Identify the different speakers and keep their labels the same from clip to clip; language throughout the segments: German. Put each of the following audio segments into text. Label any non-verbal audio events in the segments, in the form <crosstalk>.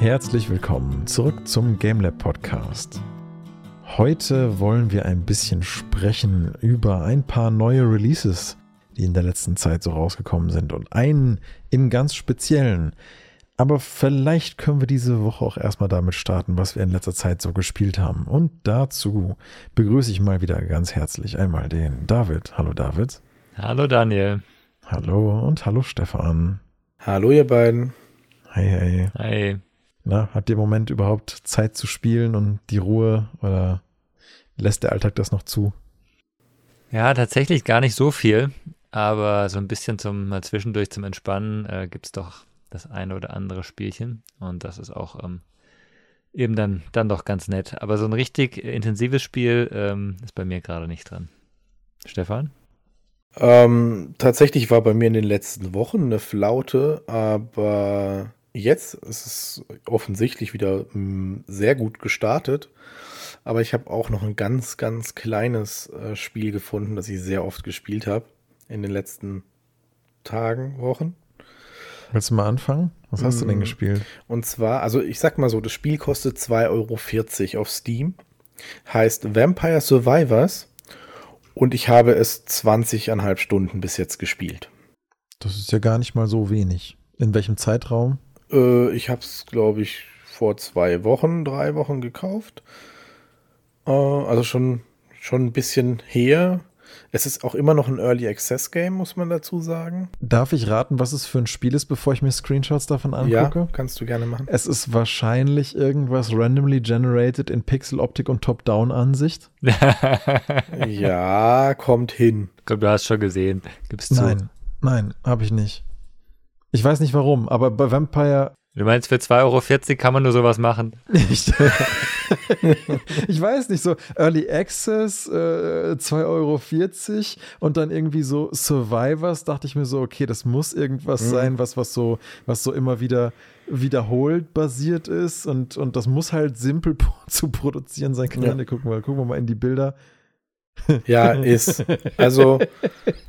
Speaker 1: Herzlich willkommen zurück zum GameLab Podcast. Heute wollen wir ein bisschen sprechen über ein paar neue Releases, die in der letzten Zeit so rausgekommen sind und einen im ganz speziellen. Aber vielleicht können wir diese Woche auch erstmal damit starten, was wir in letzter Zeit so gespielt haben. Und dazu begrüße ich mal wieder ganz herzlich einmal den David. Hallo David.
Speaker 2: Hallo Daniel.
Speaker 1: Hallo und hallo Stefan.
Speaker 3: Hallo ihr beiden.
Speaker 1: Hey, hey.
Speaker 2: Hi.
Speaker 1: Na, habt ihr im Moment überhaupt Zeit zu spielen und die Ruhe oder lässt der Alltag das noch zu?
Speaker 2: Ja, tatsächlich gar nicht so viel, aber so ein bisschen zum mal zwischendurch zum Entspannen äh, gibt es doch das eine oder andere Spielchen und das ist auch ähm, eben dann, dann doch ganz nett. Aber so ein richtig intensives Spiel ähm, ist bei mir gerade nicht dran. Stefan?
Speaker 3: Ähm, tatsächlich war bei mir in den letzten Wochen eine Flaute, aber jetzt ist es offensichtlich wieder mh, mm, sehr gut gestartet. Aber ich habe auch noch ein ganz, ganz kleines äh, Spiel gefunden, das ich sehr oft gespielt habe in den letzten Tagen, Wochen.
Speaker 1: Willst du mal anfangen? Was hast mm. du denn mm. gespielt?
Speaker 3: Und zwar, also ich sag mal so, das Spiel kostet 2,40 Euro auf Steam. Heißt Vampire Survivors und ich habe es 20,5 Stunden bis jetzt gespielt.
Speaker 1: Das ist ja gar nicht mal so wenig. In welchem Zeitraum?
Speaker 3: Äh, ich habe es, glaube ich, vor zwei Wochen, drei Wochen gekauft. Äh, also schon, schon ein bisschen her. Es ist auch immer noch ein Early Access Game, muss man dazu sagen.
Speaker 1: Darf ich raten, was es für ein Spiel ist, bevor ich mir Screenshots davon angucke?
Speaker 3: Ja, kannst du gerne machen.
Speaker 1: Es ist wahrscheinlich irgendwas randomly generated in Pixel Optik und Top-Down-Ansicht. <laughs>
Speaker 3: ja, kommt hin.
Speaker 2: Komm, du hast schon gesehen. Gib's zu.
Speaker 1: Nein, nein, habe ich nicht. Ich weiß nicht warum, aber bei Vampire
Speaker 2: Du meinst, für 2,40 Euro kann man nur sowas machen?
Speaker 1: Ich, <laughs> ich weiß nicht, so Early Access, äh, 2,40 Euro und dann irgendwie so Survivors, dachte ich mir so, okay, das muss irgendwas mhm. sein, was, was so, was so immer wieder wiederholt basiert ist und, und das muss halt simpel <laughs> zu produzieren sein. Kann ja. gucken, wir, gucken wir mal in die Bilder. <laughs>
Speaker 3: Ja, ist. Also,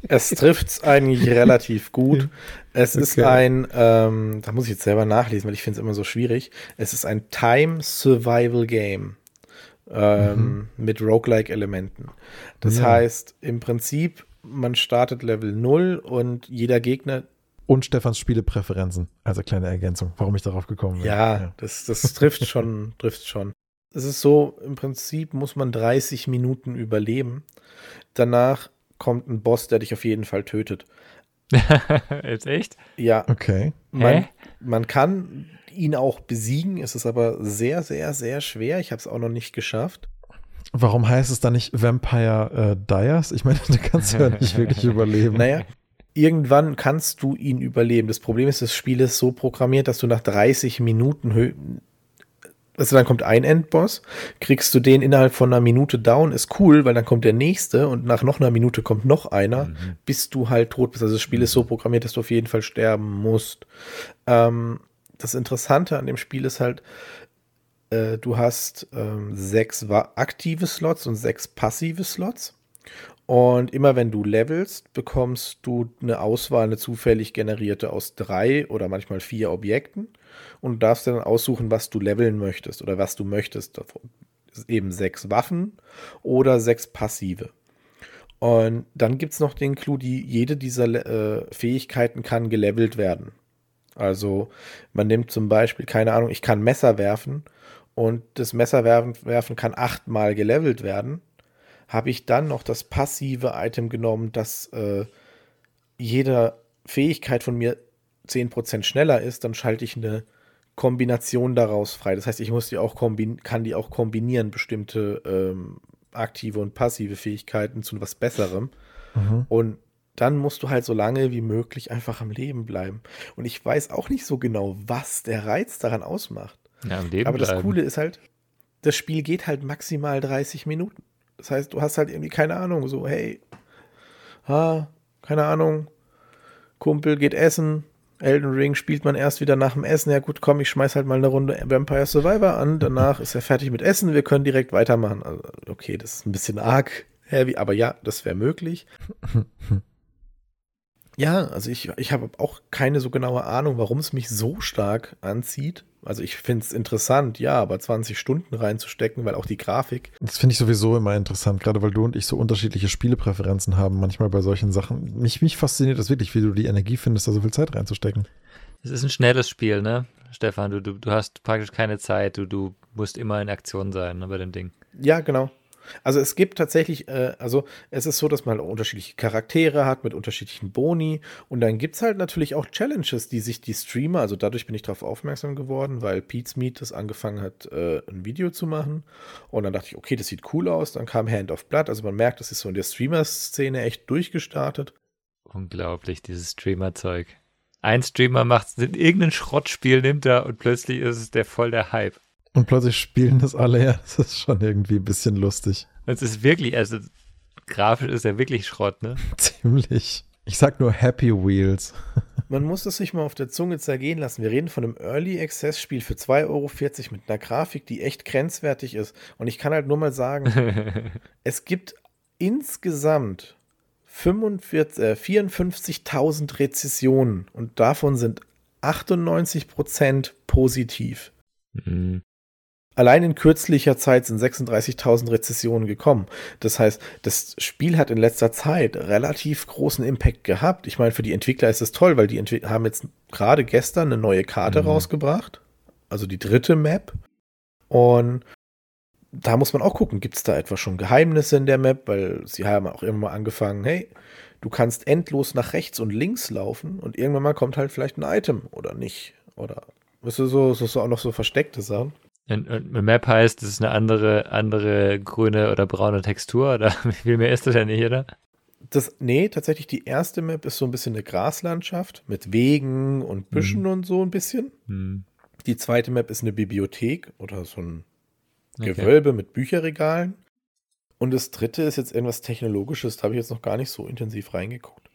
Speaker 3: es trifft es eigentlich relativ gut. Es okay. ist ein, ähm, da muss ich jetzt selber nachlesen, weil ich finde es immer so schwierig. Es ist ein Time Survival Game ähm, mhm. mit Roguelike-Elementen. Das ja. heißt, im Prinzip, man startet Level 0 und jeder Gegner
Speaker 1: und Stefans Spielepräferenzen. Also kleine Ergänzung, warum ich darauf gekommen bin.
Speaker 3: Ja, ja. das, das trifft schon, trifft schon. Es ist so, im Prinzip muss man 30 Minuten überleben. Danach kommt ein Boss, der dich auf jeden Fall tötet. <laughs>
Speaker 2: Jetzt echt?
Speaker 3: Ja.
Speaker 1: Okay.
Speaker 3: Man, man kann ihn auch besiegen, es ist aber sehr, sehr, sehr schwer. Ich habe es auch noch nicht geschafft.
Speaker 1: Warum heißt es dann nicht Vampire äh, Dias? Ich meine, <laughs> du kannst ja nicht wirklich überleben.
Speaker 3: Naja, irgendwann kannst du ihn überleben. Das Problem ist, das Spiel ist so programmiert, dass du nach 30 Minuten also dann kommt ein Endboss, kriegst du den innerhalb von einer Minute down, ist cool, weil dann kommt der nächste und nach noch einer Minute kommt noch einer, mhm. bis du halt tot bist. Also das Spiel ist so programmiert, dass du auf jeden Fall sterben musst. Ähm, das Interessante an dem Spiel ist halt, äh, du hast ähm, sechs aktive Slots und sechs passive Slots. Und immer wenn du levelst, bekommst du eine Auswahl, eine zufällig generierte aus drei oder manchmal vier Objekten und darfst dann aussuchen, was du leveln möchtest oder was du möchtest. Eben sechs Waffen oder sechs passive. Und dann gibt es noch den Clou, die jede dieser äh, Fähigkeiten kann gelevelt werden. Also man nimmt zum Beispiel, keine Ahnung, ich kann Messer werfen und das Messer werfen, werfen kann achtmal gelevelt werden. Habe ich dann noch das passive Item genommen, dass äh, jede Fähigkeit von mir 10% schneller ist, dann schalte ich eine Kombination daraus frei. Das heißt, ich muss die auch kann die auch kombinieren, bestimmte ähm, aktive und passive Fähigkeiten zu etwas Besserem. Mhm. Und dann musst du halt so lange wie möglich einfach am Leben bleiben. Und ich weiß auch nicht so genau, was der Reiz daran ausmacht.
Speaker 2: Ja, am Leben
Speaker 3: Aber das
Speaker 2: bleiben.
Speaker 3: Coole ist halt, das Spiel geht halt maximal 30 Minuten. Das heißt, du hast halt irgendwie keine Ahnung, so, hey, ah, keine Ahnung, Kumpel geht essen, Elden Ring spielt man erst wieder nach dem Essen. Ja gut, komm, ich schmeiß halt mal eine Runde Vampire Survivor an. Danach ist er fertig mit Essen. Wir können direkt weitermachen. Also, okay, das ist ein bisschen arg heavy, aber ja, das wäre möglich. <laughs> Ja, also ich, ich habe auch keine so genaue Ahnung, warum es mich so stark anzieht. Also ich finde es interessant, ja, aber 20 Stunden reinzustecken, weil auch die Grafik.
Speaker 1: Das finde ich sowieso immer interessant, gerade weil du und ich so unterschiedliche Spielepräferenzen haben, manchmal bei solchen Sachen. Mich, mich fasziniert das wirklich, wie du die Energie findest, da so viel Zeit reinzustecken.
Speaker 2: Es ist ein schnelles Spiel, ne? Stefan, du, du, du hast praktisch keine Zeit, du, du musst immer in Aktion sein ne, bei dem Ding.
Speaker 3: Ja, genau. Also es gibt tatsächlich, äh, also es ist so, dass man unterschiedliche Charaktere hat mit unterschiedlichen Boni und dann gibt es halt natürlich auch Challenges, die sich die Streamer, also dadurch bin ich darauf aufmerksam geworden, weil Pete's Meat das angefangen hat, äh, ein Video zu machen und dann dachte ich, okay, das sieht cool aus, dann kam Hand of Blood, also man merkt, das ist so in der Streamer-Szene echt durchgestartet.
Speaker 2: Unglaublich, dieses Streamer-Zeug. Ein Streamer macht irgendein Schrottspiel, nimmt er und plötzlich ist es der voll der Hype.
Speaker 1: Und plötzlich spielen das alle, ja, das ist schon irgendwie ein bisschen lustig.
Speaker 2: Es ist wirklich, also grafisch ist ja wirklich Schrott, ne? <laughs>
Speaker 1: Ziemlich. Ich sag nur Happy Wheels. <laughs>
Speaker 3: Man muss das sich mal auf der Zunge zergehen lassen. Wir reden von einem Early Access Spiel für 2,40 Euro mit einer Grafik, die echt grenzwertig ist. Und ich kann halt nur mal sagen, <laughs> es gibt insgesamt 45, äh, 54.000 Rezessionen und davon sind 98% positiv. Mhm. Allein in kürzlicher Zeit sind 36.000 Rezessionen gekommen. Das heißt, das Spiel hat in letzter Zeit relativ großen Impact gehabt. Ich meine, für die Entwickler ist es toll, weil die Entwickler haben jetzt gerade gestern eine neue Karte mhm. rausgebracht. Also die dritte Map. Und da muss man auch gucken, gibt es da etwa schon Geheimnisse in der Map? Weil sie haben auch immer mal angefangen, hey, du kannst endlos nach rechts und links laufen und irgendwann mal kommt halt vielleicht ein Item oder nicht. Oder, weißt du, so, so, so auch noch so versteckte Sachen.
Speaker 2: Und, und Map heißt, das ist eine andere, andere grüne oder braune Textur oder <laughs> wie viel mehr ist das denn nicht, oder?
Speaker 3: Das, nee, tatsächlich die erste Map ist so ein bisschen eine Graslandschaft mit Wegen und Büschen hm. und so ein bisschen. Hm. Die zweite Map ist eine Bibliothek oder so ein okay. Gewölbe mit Bücherregalen. Und das dritte ist jetzt irgendwas Technologisches, da habe ich jetzt noch gar nicht so intensiv reingeguckt.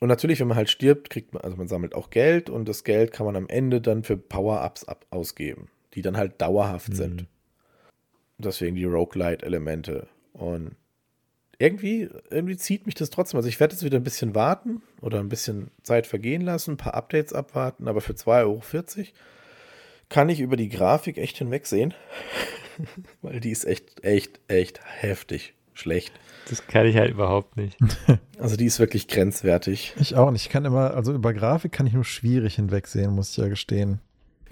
Speaker 3: Und natürlich, wenn man halt stirbt, kriegt man, also man sammelt auch Geld und das Geld kann man am Ende dann für Power-Ups ausgeben die dann halt dauerhaft mhm. sind. Deswegen die Roguelite-Elemente. Und irgendwie, irgendwie zieht mich das trotzdem. Also ich werde jetzt wieder ein bisschen warten oder ein bisschen Zeit vergehen lassen, ein paar Updates abwarten, aber für 2,40 Euro kann ich über die Grafik echt hinwegsehen. <laughs> Weil die ist echt, echt, echt heftig schlecht.
Speaker 2: Das kann ich halt überhaupt nicht. <laughs>
Speaker 3: Also die ist wirklich grenzwertig.
Speaker 1: Ich auch nicht. Ich kann immer, also über Grafik kann ich nur schwierig hinwegsehen, muss ich ja gestehen.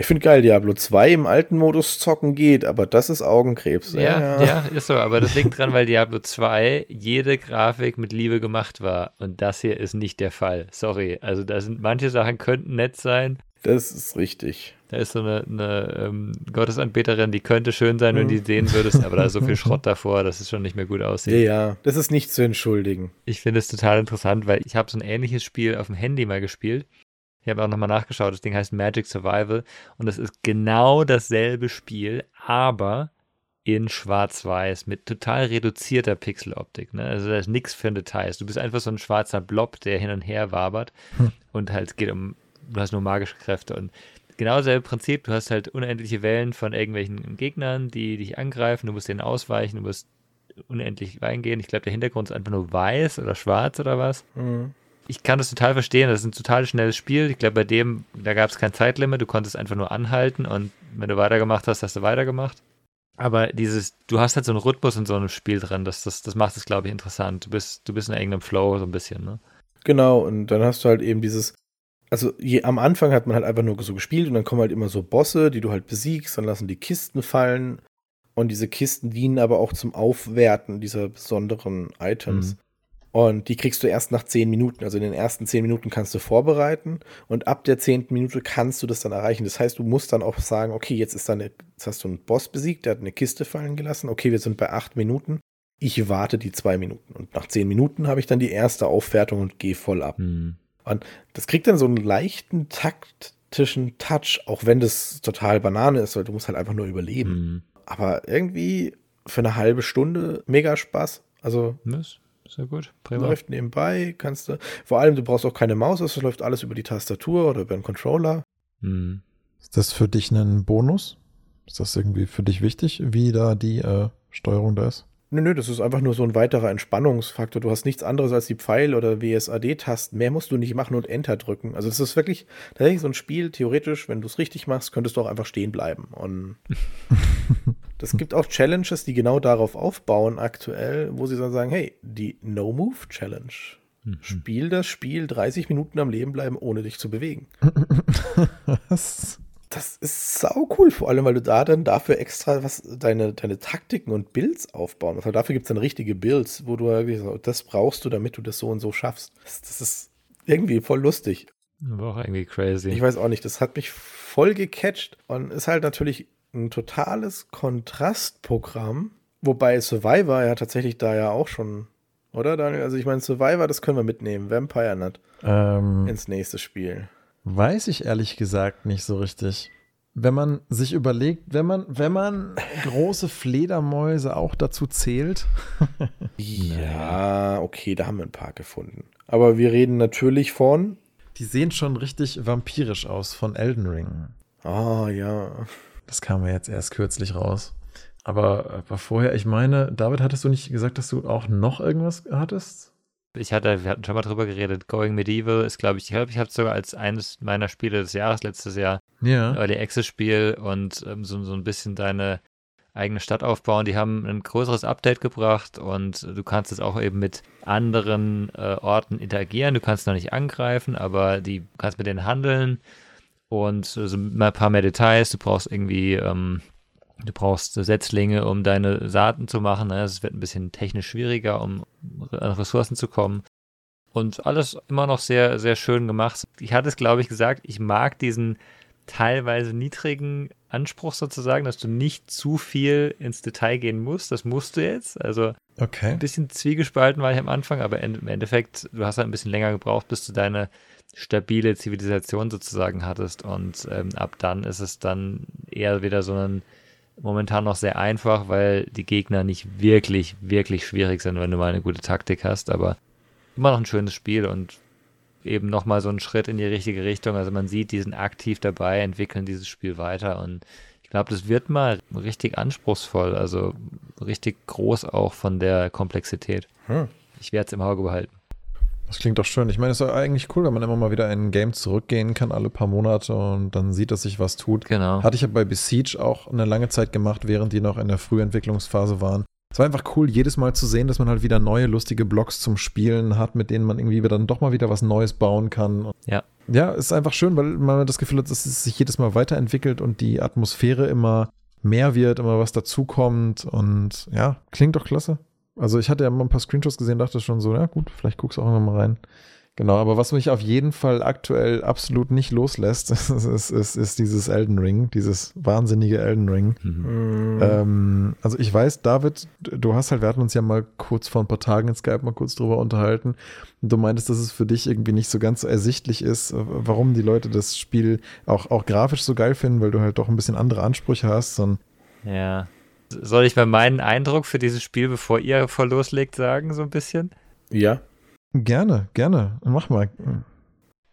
Speaker 3: Ich finde geil, Diablo 2 im alten Modus zocken geht, aber das ist Augenkrebs.
Speaker 2: Ja, ja, ja, ist so, aber das liegt dran, weil Diablo 2 jede Grafik mit Liebe gemacht war und das hier ist nicht der Fall. Sorry, also da sind manche Sachen könnten nett sein.
Speaker 3: Das ist richtig.
Speaker 2: Da ist so eine, eine ähm, Gottesanbeterin, die könnte schön sein, wenn du die sehen würdest, aber da ist so viel <laughs> Schrott davor, dass es schon nicht mehr gut aussieht.
Speaker 3: Ja, ja, das ist nicht zu entschuldigen.
Speaker 2: Ich finde es total interessant, weil ich habe so ein ähnliches Spiel auf dem Handy mal gespielt ich habe auch nochmal nachgeschaut, das Ding heißt Magic Survival und das ist genau dasselbe Spiel, aber in Schwarz-Weiß mit total reduzierter Pixeloptik. Ne? Also da ist nichts für Details. Du bist einfach so ein schwarzer Blob, der hin und her wabert hm. und halt geht um, du hast nur magische Kräfte und genau dasselbe Prinzip. Du hast halt unendliche Wellen von irgendwelchen Gegnern, die dich angreifen. Du musst denen ausweichen, du musst unendlich reingehen. Ich glaube, der Hintergrund ist einfach nur weiß oder schwarz oder was. Mhm ich kann das total verstehen. Das ist ein total schnelles Spiel. Ich glaube, bei dem, da gab es kein Zeitlimit. Du konntest einfach nur anhalten und wenn du weitergemacht hast, hast du weitergemacht. Aber dieses, du hast halt so einen Rhythmus in so einem Spiel drin. Das, das, das macht es, glaube ich, interessant. Du bist, du bist in irgendeinem Flow so ein bisschen, ne?
Speaker 3: Genau, und dann hast du halt eben dieses, also je, am Anfang hat man halt einfach nur so gespielt und dann kommen halt immer so Bosse, die du halt besiegst, dann lassen die Kisten fallen und diese Kisten dienen aber auch zum Aufwerten dieser besonderen Items. Mhm. Und die kriegst du erst nach zehn Minuten. Also in den ersten zehn Minuten kannst du vorbereiten und ab der zehnten Minute kannst du das dann erreichen. Das heißt, du musst dann auch sagen, okay, jetzt ist da eine, jetzt hast du einen Boss besiegt, der hat eine Kiste fallen gelassen. Okay, wir sind bei acht Minuten. Ich warte die zwei Minuten. Und nach zehn Minuten habe ich dann die erste Aufwertung und gehe voll ab. Mhm. Und das kriegt dann so einen leichten taktischen Touch, auch wenn das total Banane ist, weil du musst halt einfach nur überleben. Mhm. Aber irgendwie für eine halbe Stunde mega Spaß. Also.
Speaker 2: Was? Sehr gut. Prima.
Speaker 3: Läuft nebenbei, kannst du. Vor allem, du brauchst auch keine Maus, es läuft alles über die Tastatur oder über den Controller.
Speaker 1: Hm. Ist das für dich ein Bonus? Ist das irgendwie für dich wichtig, wie da die äh, Steuerung da ist?
Speaker 3: Nö, nö, das ist einfach nur so ein weiterer Entspannungsfaktor. Du hast nichts anderes als die Pfeil- oder WSAD-Tasten. Mehr musst du nicht machen und Enter drücken. Also das ist wirklich tatsächlich so ein Spiel, theoretisch, wenn du es richtig machst, könntest du auch einfach stehen bleiben. Und <laughs> <laughs> das gibt auch Challenges, die genau darauf aufbauen aktuell, wo sie dann sagen, hey, die No-Move-Challenge. Mhm. Spiel das Spiel 30 Minuten am Leben bleiben, ohne dich zu bewegen. <laughs> Was? das ist sau cool, vor allem, weil du da dann dafür extra was deine, deine Taktiken und Builds aufbauen musst. Also dafür gibt es dann richtige Builds, wo du wirklich so, das brauchst du, damit du das so und so schaffst. Das, das ist irgendwie voll lustig.
Speaker 2: War auch irgendwie crazy.
Speaker 3: Ich weiß auch nicht, das hat mich voll gecatcht und ist halt natürlich ein totales Kontrastprogramm, wobei Survivor ja tatsächlich da ja auch schon, oder Daniel? Also ich meine, Survivor, das können wir mitnehmen, Vampire Nut ähm, ins nächste Spiel.
Speaker 1: Weiß ich ehrlich gesagt nicht so richtig. Wenn man sich überlegt, wenn man, wenn man große Fledermäuse auch dazu zählt. <laughs>
Speaker 3: ja, okay, da haben wir ein paar gefunden. Aber wir reden natürlich von.
Speaker 1: Die sehen schon richtig vampirisch aus von Elden Ring.
Speaker 3: Ah, oh, ja.
Speaker 1: Das kam ja jetzt erst kürzlich raus. Aber, aber vorher, ich meine, David, hattest du nicht gesagt, dass du auch noch irgendwas hattest?
Speaker 2: ich hatte, wir hatten schon mal drüber geredet, Going Medieval ist, glaube ich, ich glaube, ich habe es sogar als eines meiner Spiele des Jahres letztes Jahr,
Speaker 1: ja.
Speaker 2: Early Access Spiel und ähm, so, so ein bisschen deine eigene Stadt aufbauen. Die haben ein größeres Update gebracht und du kannst es auch eben mit anderen äh, Orten interagieren. Du kannst noch nicht angreifen, aber die kannst mit denen handeln und so ein paar mehr Details. Du brauchst irgendwie ähm, Du brauchst Setzlinge, um deine Saaten zu machen. Ne? Es wird ein bisschen technisch schwieriger, um an Ressourcen zu kommen. Und alles immer noch sehr, sehr schön gemacht. Ich hatte es, glaube ich, gesagt, ich mag diesen teilweise niedrigen Anspruch sozusagen, dass du nicht zu viel ins Detail gehen musst. Das musst du jetzt. Also
Speaker 1: okay.
Speaker 2: ein bisschen zwiegespalten war ich am Anfang, aber im Endeffekt, du hast halt ein bisschen länger gebraucht, bis du deine stabile Zivilisation sozusagen hattest. Und ähm, ab dann ist es dann eher wieder so ein momentan noch sehr einfach, weil die Gegner nicht wirklich, wirklich schwierig sind, wenn du mal eine gute Taktik hast, aber immer noch ein schönes Spiel und eben nochmal so ein Schritt in die richtige Richtung. Also man sieht, die sind aktiv dabei, entwickeln dieses Spiel weiter und ich glaube, das wird mal richtig anspruchsvoll, also richtig groß auch von der Komplexität. Hm. Ich werde es im Auge behalten.
Speaker 1: Das klingt doch schön. Ich meine, es ist eigentlich cool, wenn man immer mal wieder in ein Game zurückgehen kann, alle paar Monate und dann sieht, dass sich was tut.
Speaker 2: Genau.
Speaker 1: Hatte ich ja bei Besiege auch eine lange Zeit gemacht, während die noch in der Frühentwicklungsphase waren. Es war einfach cool, jedes Mal zu sehen, dass man halt wieder neue, lustige Blocks zum Spielen hat, mit denen man irgendwie dann doch mal wieder was Neues bauen kann.
Speaker 2: Ja.
Speaker 1: Ja, ist einfach schön, weil man das Gefühl hat, dass es sich jedes Mal weiterentwickelt und die Atmosphäre immer mehr wird, immer was dazukommt und ja, klingt doch klasse. Also ich hatte ja mal ein paar Screenshots gesehen, dachte schon so, ja gut, vielleicht guckst du auch noch mal rein. Genau, aber was mich auf jeden Fall aktuell absolut nicht loslässt, <laughs> ist, ist, ist, ist dieses Elden Ring, dieses wahnsinnige Elden Ring. Mhm. Ähm, also ich weiß, David, du hast halt, wir hatten uns ja mal kurz vor ein paar Tagen in Skype mal kurz drüber unterhalten und du meintest, dass es für dich irgendwie nicht so ganz so ersichtlich ist, warum die Leute das Spiel auch, auch grafisch so geil finden, weil du halt doch ein bisschen andere Ansprüche hast. Und
Speaker 2: ja, soll ich mal meinen Eindruck für dieses Spiel, bevor ihr vor loslegt, sagen, so ein bisschen?
Speaker 3: Ja.
Speaker 1: Gerne, gerne. Mach mal.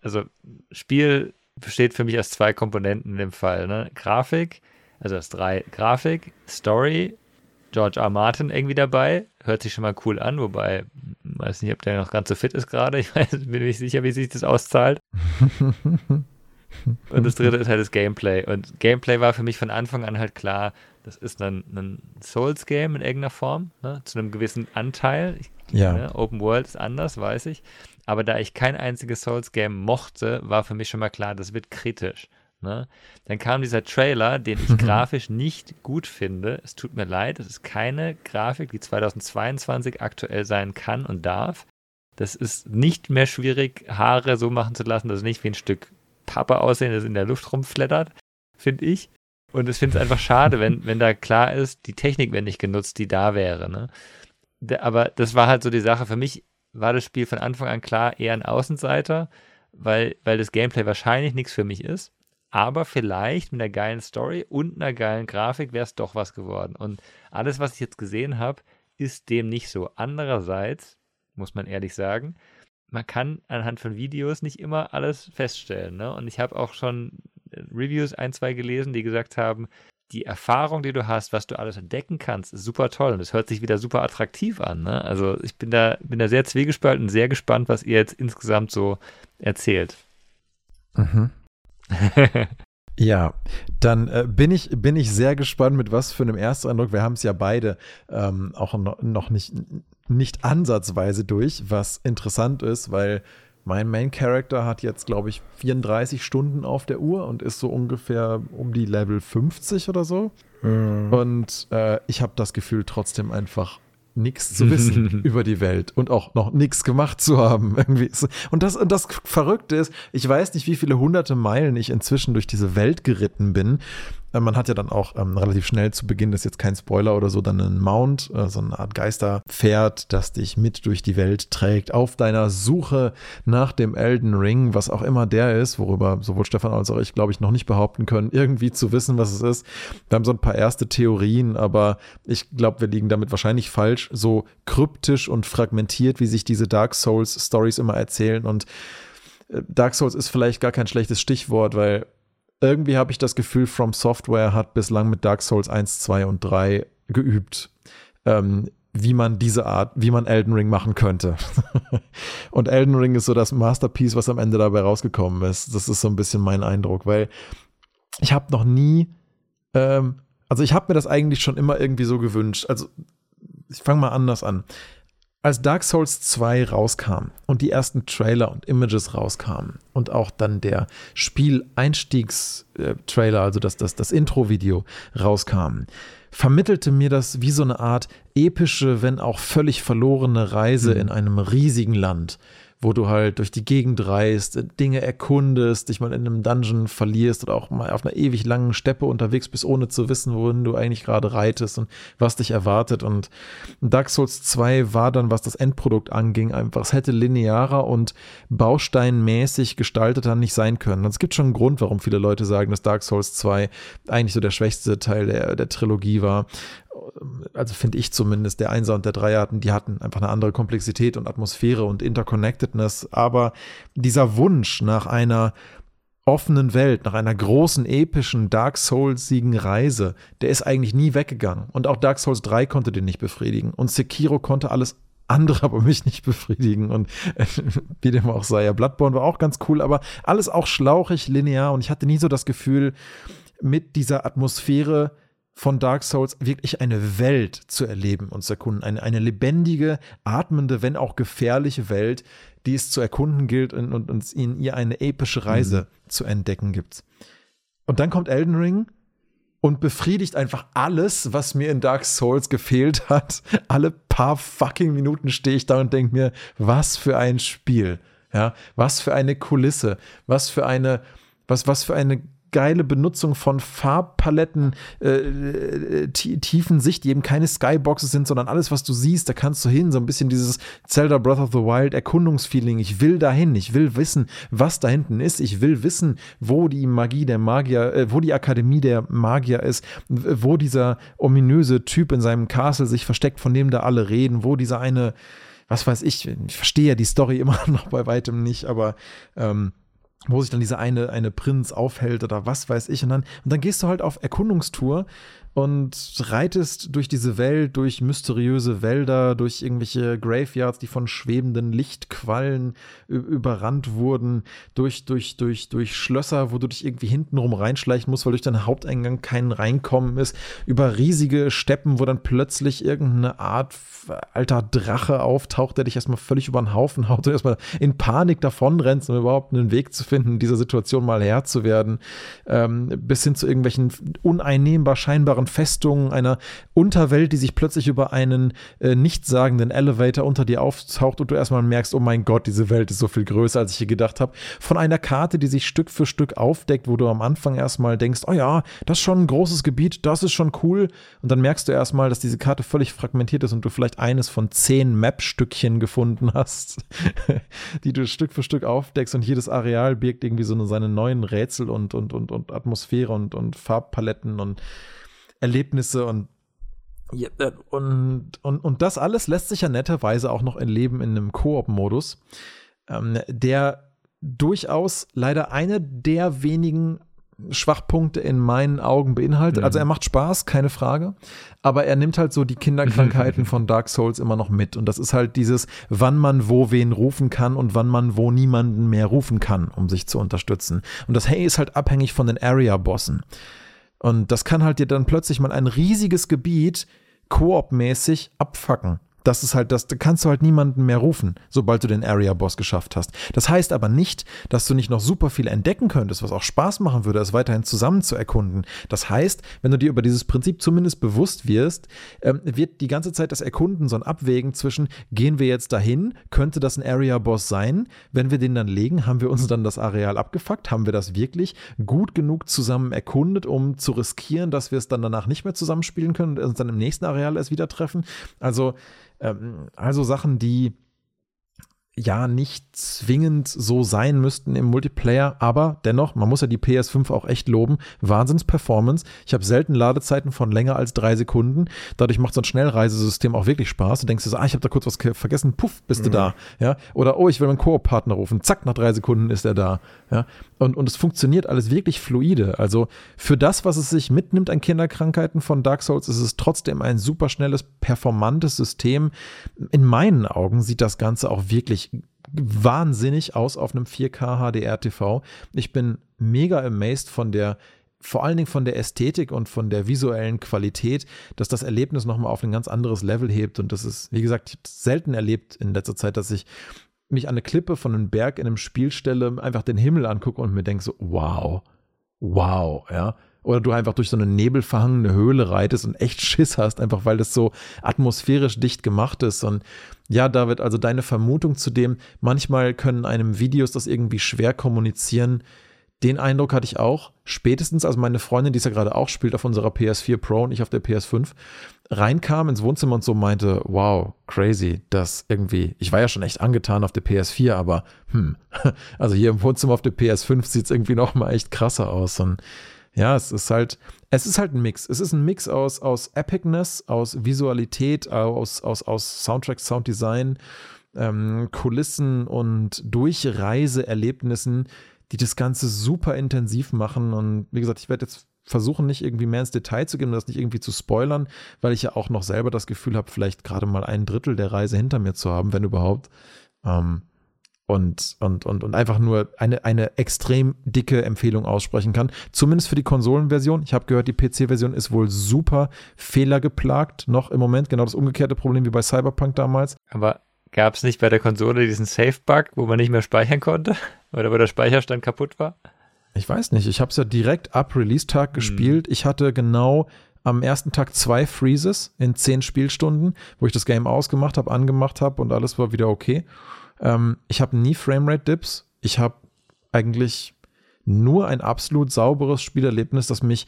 Speaker 2: Also, Spiel besteht für mich aus zwei Komponenten in dem Fall. Ne? Grafik, also aus drei. Grafik, Story, George R. Martin irgendwie dabei. Hört sich schon mal cool an, wobei, weiß nicht, ob der noch ganz so fit ist gerade. <laughs> Ich weiß, bin nicht sicher, wie sich das auszahlt. <laughs> Und das dritte ist halt das Gameplay. Und Gameplay war für mich von Anfang an halt klar, das ist ein, ein Souls-Game in irgendeiner Form, ne, zu einem gewissen Anteil. Ich,
Speaker 1: ja. Ne,
Speaker 2: Open World ist anders, weiß ich. Aber da ich kein einziges Souls-Game mochte, war für mich schon mal klar, das wird kritisch. Ne? Dann kam dieser Trailer, den ich <laughs> grafisch nicht gut finde. Es tut mir leid, es ist keine Grafik, die 2022 aktuell sein kann und darf. Das ist nicht mehr schwierig, Haare so machen zu lassen, dass es nicht wie ein Stück Pappe aussehen, das in der Luft rumflattert, finde ich. Und ich finde es einfach schade, wenn, wenn da klar ist, die Technik wird nicht genutzt, die da wäre. Ne? Aber das war halt so die Sache. Für mich war das Spiel von Anfang an klar eher ein Außenseiter, weil, weil das Gameplay wahrscheinlich nichts für mich ist. Aber vielleicht mit einer geilen Story und einer geilen Grafik wäre es doch was geworden. Und alles, was ich jetzt gesehen habe, ist dem nicht so. Andererseits, muss man ehrlich sagen, man kann anhand von Videos nicht immer alles feststellen. Ne? Und ich habe auch schon Reviews ein, zwei gelesen, die gesagt haben, die Erfahrung, die du hast, was du alles entdecken kannst, ist super toll und es hört sich wieder super attraktiv an. Ne? Also ich bin da, bin da sehr zwiegespalten und sehr gespannt, was ihr jetzt insgesamt so erzählt.
Speaker 1: Mhm. <laughs> Ja, dann äh, bin, ich, bin ich sehr gespannt, mit was für einem Ersteindruck. Wir haben es ja beide ähm, auch noch, noch nicht, nicht ansatzweise durch, was interessant ist, weil mein Main Character hat jetzt, glaube ich, 34 Stunden auf der Uhr und ist so ungefähr um die Level 50 oder so. Mhm. Und äh, ich habe das Gefühl, trotzdem einfach nichts zu wissen <laughs> über die Welt und auch noch nichts gemacht zu haben. <laughs> Irgendwie. Und das, und das Verrückte ist, ich weiß nicht, wie viele hunderte Meilen ich inzwischen durch diese Welt geritten bin. Äh, man hat ja dann auch ähm, relativ schnell zu Beginn, das ist jetzt kein Spoiler oder so, dann einen Mount, äh, so eine Art Geisterpferd, das dich mit durch die Welt trägt, auf deiner Suche nach dem Elden Ring, was auch immer der ist, worüber sowohl Stefan als auch ich, glaube ich, noch nicht behaupten können, irgendwie zu wissen, was es ist. Wir haben so ein paar erste Theorien, aber ich glaube, wir liegen damit wahrscheinlich falsch, so kryptisch und fragmentiert, wie sich diese Dark Souls Stories immer erzählen und äh, Dark Souls ist vielleicht gar kein schlechtes Stichwort, weil irgendwie habe ich das Gefühl, From Software hat bislang mit Dark Souls 1, 2 und 3 geübt, ähm, wie man diese Art, wie man Elden Ring machen könnte. <laughs> und Elden Ring ist so das Masterpiece, was am Ende dabei rausgekommen ist. Das ist so ein bisschen mein Eindruck, weil ich habe noch nie, ähm, also ich habe mir das eigentlich schon immer irgendwie so gewünscht. Also ich fange mal anders an als Dark Souls 2 rauskam und die ersten Trailer und Images rauskamen und auch dann der Spieleinstiegstrailer, also das, das, das Intro-Video rauskam, vermittelte mir das wie so eine Art epische, wenn auch völlig verlorene Reise mhm. in einem riesigen Land wo du halt durch die Gegend reist, Dinge erkundest, dich mal in einem Dungeon verlierst oder auch mal auf einer ewig langen Steppe unterwegs bist, ohne zu wissen, wohin du eigentlich gerade reitest und was dich erwartet. Und Dark Souls 2 war dann, was das Endprodukt anging, einfach, es hätte linearer und bausteinmäßig gestalteter nicht sein können. Und es gibt schon einen Grund, warum viele Leute sagen, dass Dark Souls 2 eigentlich so der schwächste Teil der, der Trilogie war also finde ich zumindest, der Einser und der Dreier hatten, die hatten einfach eine andere Komplexität und Atmosphäre und Interconnectedness. Aber dieser Wunsch nach einer offenen Welt, nach einer großen, epischen, Dark Souls-siegen Reise, der ist eigentlich nie weggegangen. Und auch Dark Souls 3 konnte den nicht befriedigen. Und Sekiro konnte alles andere <laughs> aber mich nicht befriedigen. Und äh, <laughs> wie dem auch sei, ja, Bloodborne war auch ganz cool, aber alles auch schlauchig, linear. Und ich hatte nie so das Gefühl, mit dieser Atmosphäre von Dark Souls wirklich eine Welt zu erleben und zu erkunden. Eine, eine lebendige, atmende, wenn auch gefährliche Welt, die es zu erkunden gilt und, und uns in ihr eine epische Reise mhm. zu entdecken gibt. Und dann kommt Elden Ring und befriedigt einfach alles, was mir in Dark Souls gefehlt hat. <laughs> Alle paar fucking Minuten stehe ich da und denke mir, was für ein Spiel. Ja, was für eine Kulisse, was für eine, was, was für eine geile Benutzung von Farbpaletten, äh, äh tiefen Sicht, die eben keine Skyboxes sind, sondern alles, was du siehst, da kannst du hin, so ein bisschen dieses Zelda Breath of the Wild Erkundungsfeeling. Ich will dahin, ich will wissen, was da hinten ist, ich will wissen, wo die Magie der Magier, äh, wo die Akademie der Magier ist, wo dieser ominöse Typ in seinem Castle sich versteckt, von dem da alle reden, wo dieser eine was weiß ich, ich verstehe ja die Story <laughs> immer noch bei weitem nicht, aber ähm, wo sich dann dieser eine, eine Prinz aufhält oder was weiß ich. Und dann, und dann gehst du halt auf Erkundungstour und reitest durch diese Welt, durch mysteriöse Wälder, durch irgendwelche Graveyards, die von schwebenden Lichtquallen überrannt wurden, durch, durch, durch, durch Schlösser, wo du dich irgendwie hintenrum reinschleichen musst, weil durch deinen Haupteingang kein Reinkommen ist, über riesige Steppen, wo dann plötzlich irgendeine Art alter Drache auftaucht, der dich erstmal völlig über den Haufen haut und erstmal in Panik davonrennst, um überhaupt einen Weg zu finden, dieser Situation mal Herr zu werden, ähm, bis hin zu irgendwelchen uneinnehmbar scheinbaren Festungen, einer Unterwelt, die sich plötzlich über einen äh, nichtssagenden Elevator unter dir auftaucht und du erstmal merkst, oh mein Gott, diese Welt ist so viel größer, als ich hier gedacht habe. Von einer Karte, die sich Stück für Stück aufdeckt, wo du am Anfang erstmal denkst, oh ja, das ist schon ein großes Gebiet, das ist schon cool. Und dann merkst du erstmal, dass diese Karte völlig fragmentiert ist und du vielleicht eines von zehn Map-Stückchen gefunden hast, <laughs> die du Stück für Stück aufdeckst und jedes Areal birgt irgendwie so seine neuen Rätsel und, und, und, und Atmosphäre und, und Farbpaletten und Erlebnisse und äh, und, und, und das alles lässt sich ja netterweise auch noch erleben in einem Koop-Modus, ähm, der durchaus leider eine der wenigen Schwachpunkte in meinen Augen beinhaltet. Also er macht Spaß, keine Frage. Aber er nimmt halt so die Kinderkrankheiten <laughs> von Dark Souls immer noch mit. Und das ist halt dieses, wann man wo wen rufen kann und wann man wo niemanden mehr rufen kann, um sich zu unterstützen. Und das Hey ist halt abhängig von den Area-Bossen. Und das kann halt dir dann plötzlich mal ein riesiges Gebiet koop-mäßig abfacken das ist halt das, da kannst du halt niemanden mehr rufen, sobald du den Area-Boss geschafft hast. Das heißt aber nicht, dass du nicht noch super viel entdecken könntest, was auch Spaß machen würde, es weiterhin zusammen zu erkunden. Das heißt, wenn du dir über dieses Prinzip zumindest bewusst wirst, ähm, wird die ganze Zeit das Erkunden so ein Abwägen zwischen, gehen wir jetzt dahin, könnte das ein Area-Boss sein? Wenn wir den dann legen, haben wir uns dann das Areal abgefuckt? Haben wir das wirklich gut genug zusammen erkundet, um zu riskieren, dass wir es dann danach nicht mehr zusammenspielen können und uns dann im nächsten Areal erst wieder treffen? Also, ähm, also Sachen, die ja nicht zwingend so sein müssten im Multiplayer, aber dennoch, man muss ja die PS5 auch echt loben. Wahnsinns-Performance. Ich habe selten Ladezeiten von länger als drei Sekunden. Dadurch macht so ein Schnellreisesystem auch wirklich Spaß. Du denkst dir so, ah, ich habe da kurz was vergessen, puff, bist mhm. du da. Ja? Oder oh, ich will meinen Koop-Partner rufen, zack, nach drei Sekunden ist er da. Ja? Und, und es funktioniert alles wirklich fluide. Also für das, was es sich mitnimmt an Kinderkrankheiten von Dark Souls, ist es trotzdem ein super schnelles, performantes System. In meinen Augen sieht das Ganze auch wirklich wahnsinnig aus auf einem 4K HDR TV. Ich bin mega amazed von der vor allen Dingen von der Ästhetik und von der visuellen Qualität, dass das Erlebnis nochmal auf ein ganz anderes Level hebt. Und das ist, wie gesagt, ich habe selten erlebt in letzter Zeit, dass ich mich an eine Klippe von einem Berg in einem Spiel stelle, einfach den Himmel angucke und mir denke so, wow, wow, ja. Oder du einfach durch so eine nebelverhangene Höhle reitest und echt Schiss hast, einfach weil das so atmosphärisch dicht gemacht ist. Und ja, David, also deine Vermutung zu dem, manchmal können einem Videos das irgendwie schwer kommunizieren. Den Eindruck hatte ich auch. Spätestens, als meine Freundin, die es ja gerade auch spielt, auf unserer PS4 Pro und ich auf der PS5, reinkam ins Wohnzimmer und so meinte, wow, crazy, das irgendwie, ich war ja schon echt angetan auf der PS4, aber hm, <laughs> also hier im Wohnzimmer auf der PS5 sieht es irgendwie noch mal echt krasser aus. Und ja, es ist halt, es ist halt ein Mix. Es ist ein Mix aus, aus Epicness, aus Visualität, aus, aus, aus Soundtrack, Sounddesign, ähm, Kulissen und Durchreiseerlebnissen, die das Ganze super intensiv machen. Und wie gesagt, ich werde jetzt versuchen, nicht irgendwie mehr ins Detail zu gehen, das nicht irgendwie zu spoilern, weil ich ja auch noch selber das Gefühl habe, vielleicht gerade mal ein Drittel der Reise hinter mir zu haben, wenn überhaupt. Ähm, und, und, und, und einfach nur eine, eine extrem dicke Empfehlung aussprechen kann. Zumindest für die Konsolenversion. Ich habe gehört, die PC-Version ist wohl super fehlergeplagt, noch im Moment. Genau das umgekehrte Problem wie bei Cyberpunk damals.
Speaker 2: Aber gab es nicht bei der Konsole diesen Safe-Bug, wo man nicht mehr speichern konnte? <laughs> Oder wo der Speicherstand kaputt war?
Speaker 1: Ich weiß nicht. Ich habe es ja direkt ab Release-Tag hm. gespielt. Ich hatte genau am ersten Tag zwei Freezes in zehn Spielstunden, wo ich das Game ausgemacht habe, angemacht habe und alles war wieder okay. Ähm, ich habe nie Framerate-Dips. Ich habe eigentlich nur ein absolut sauberes Spielerlebnis, das mich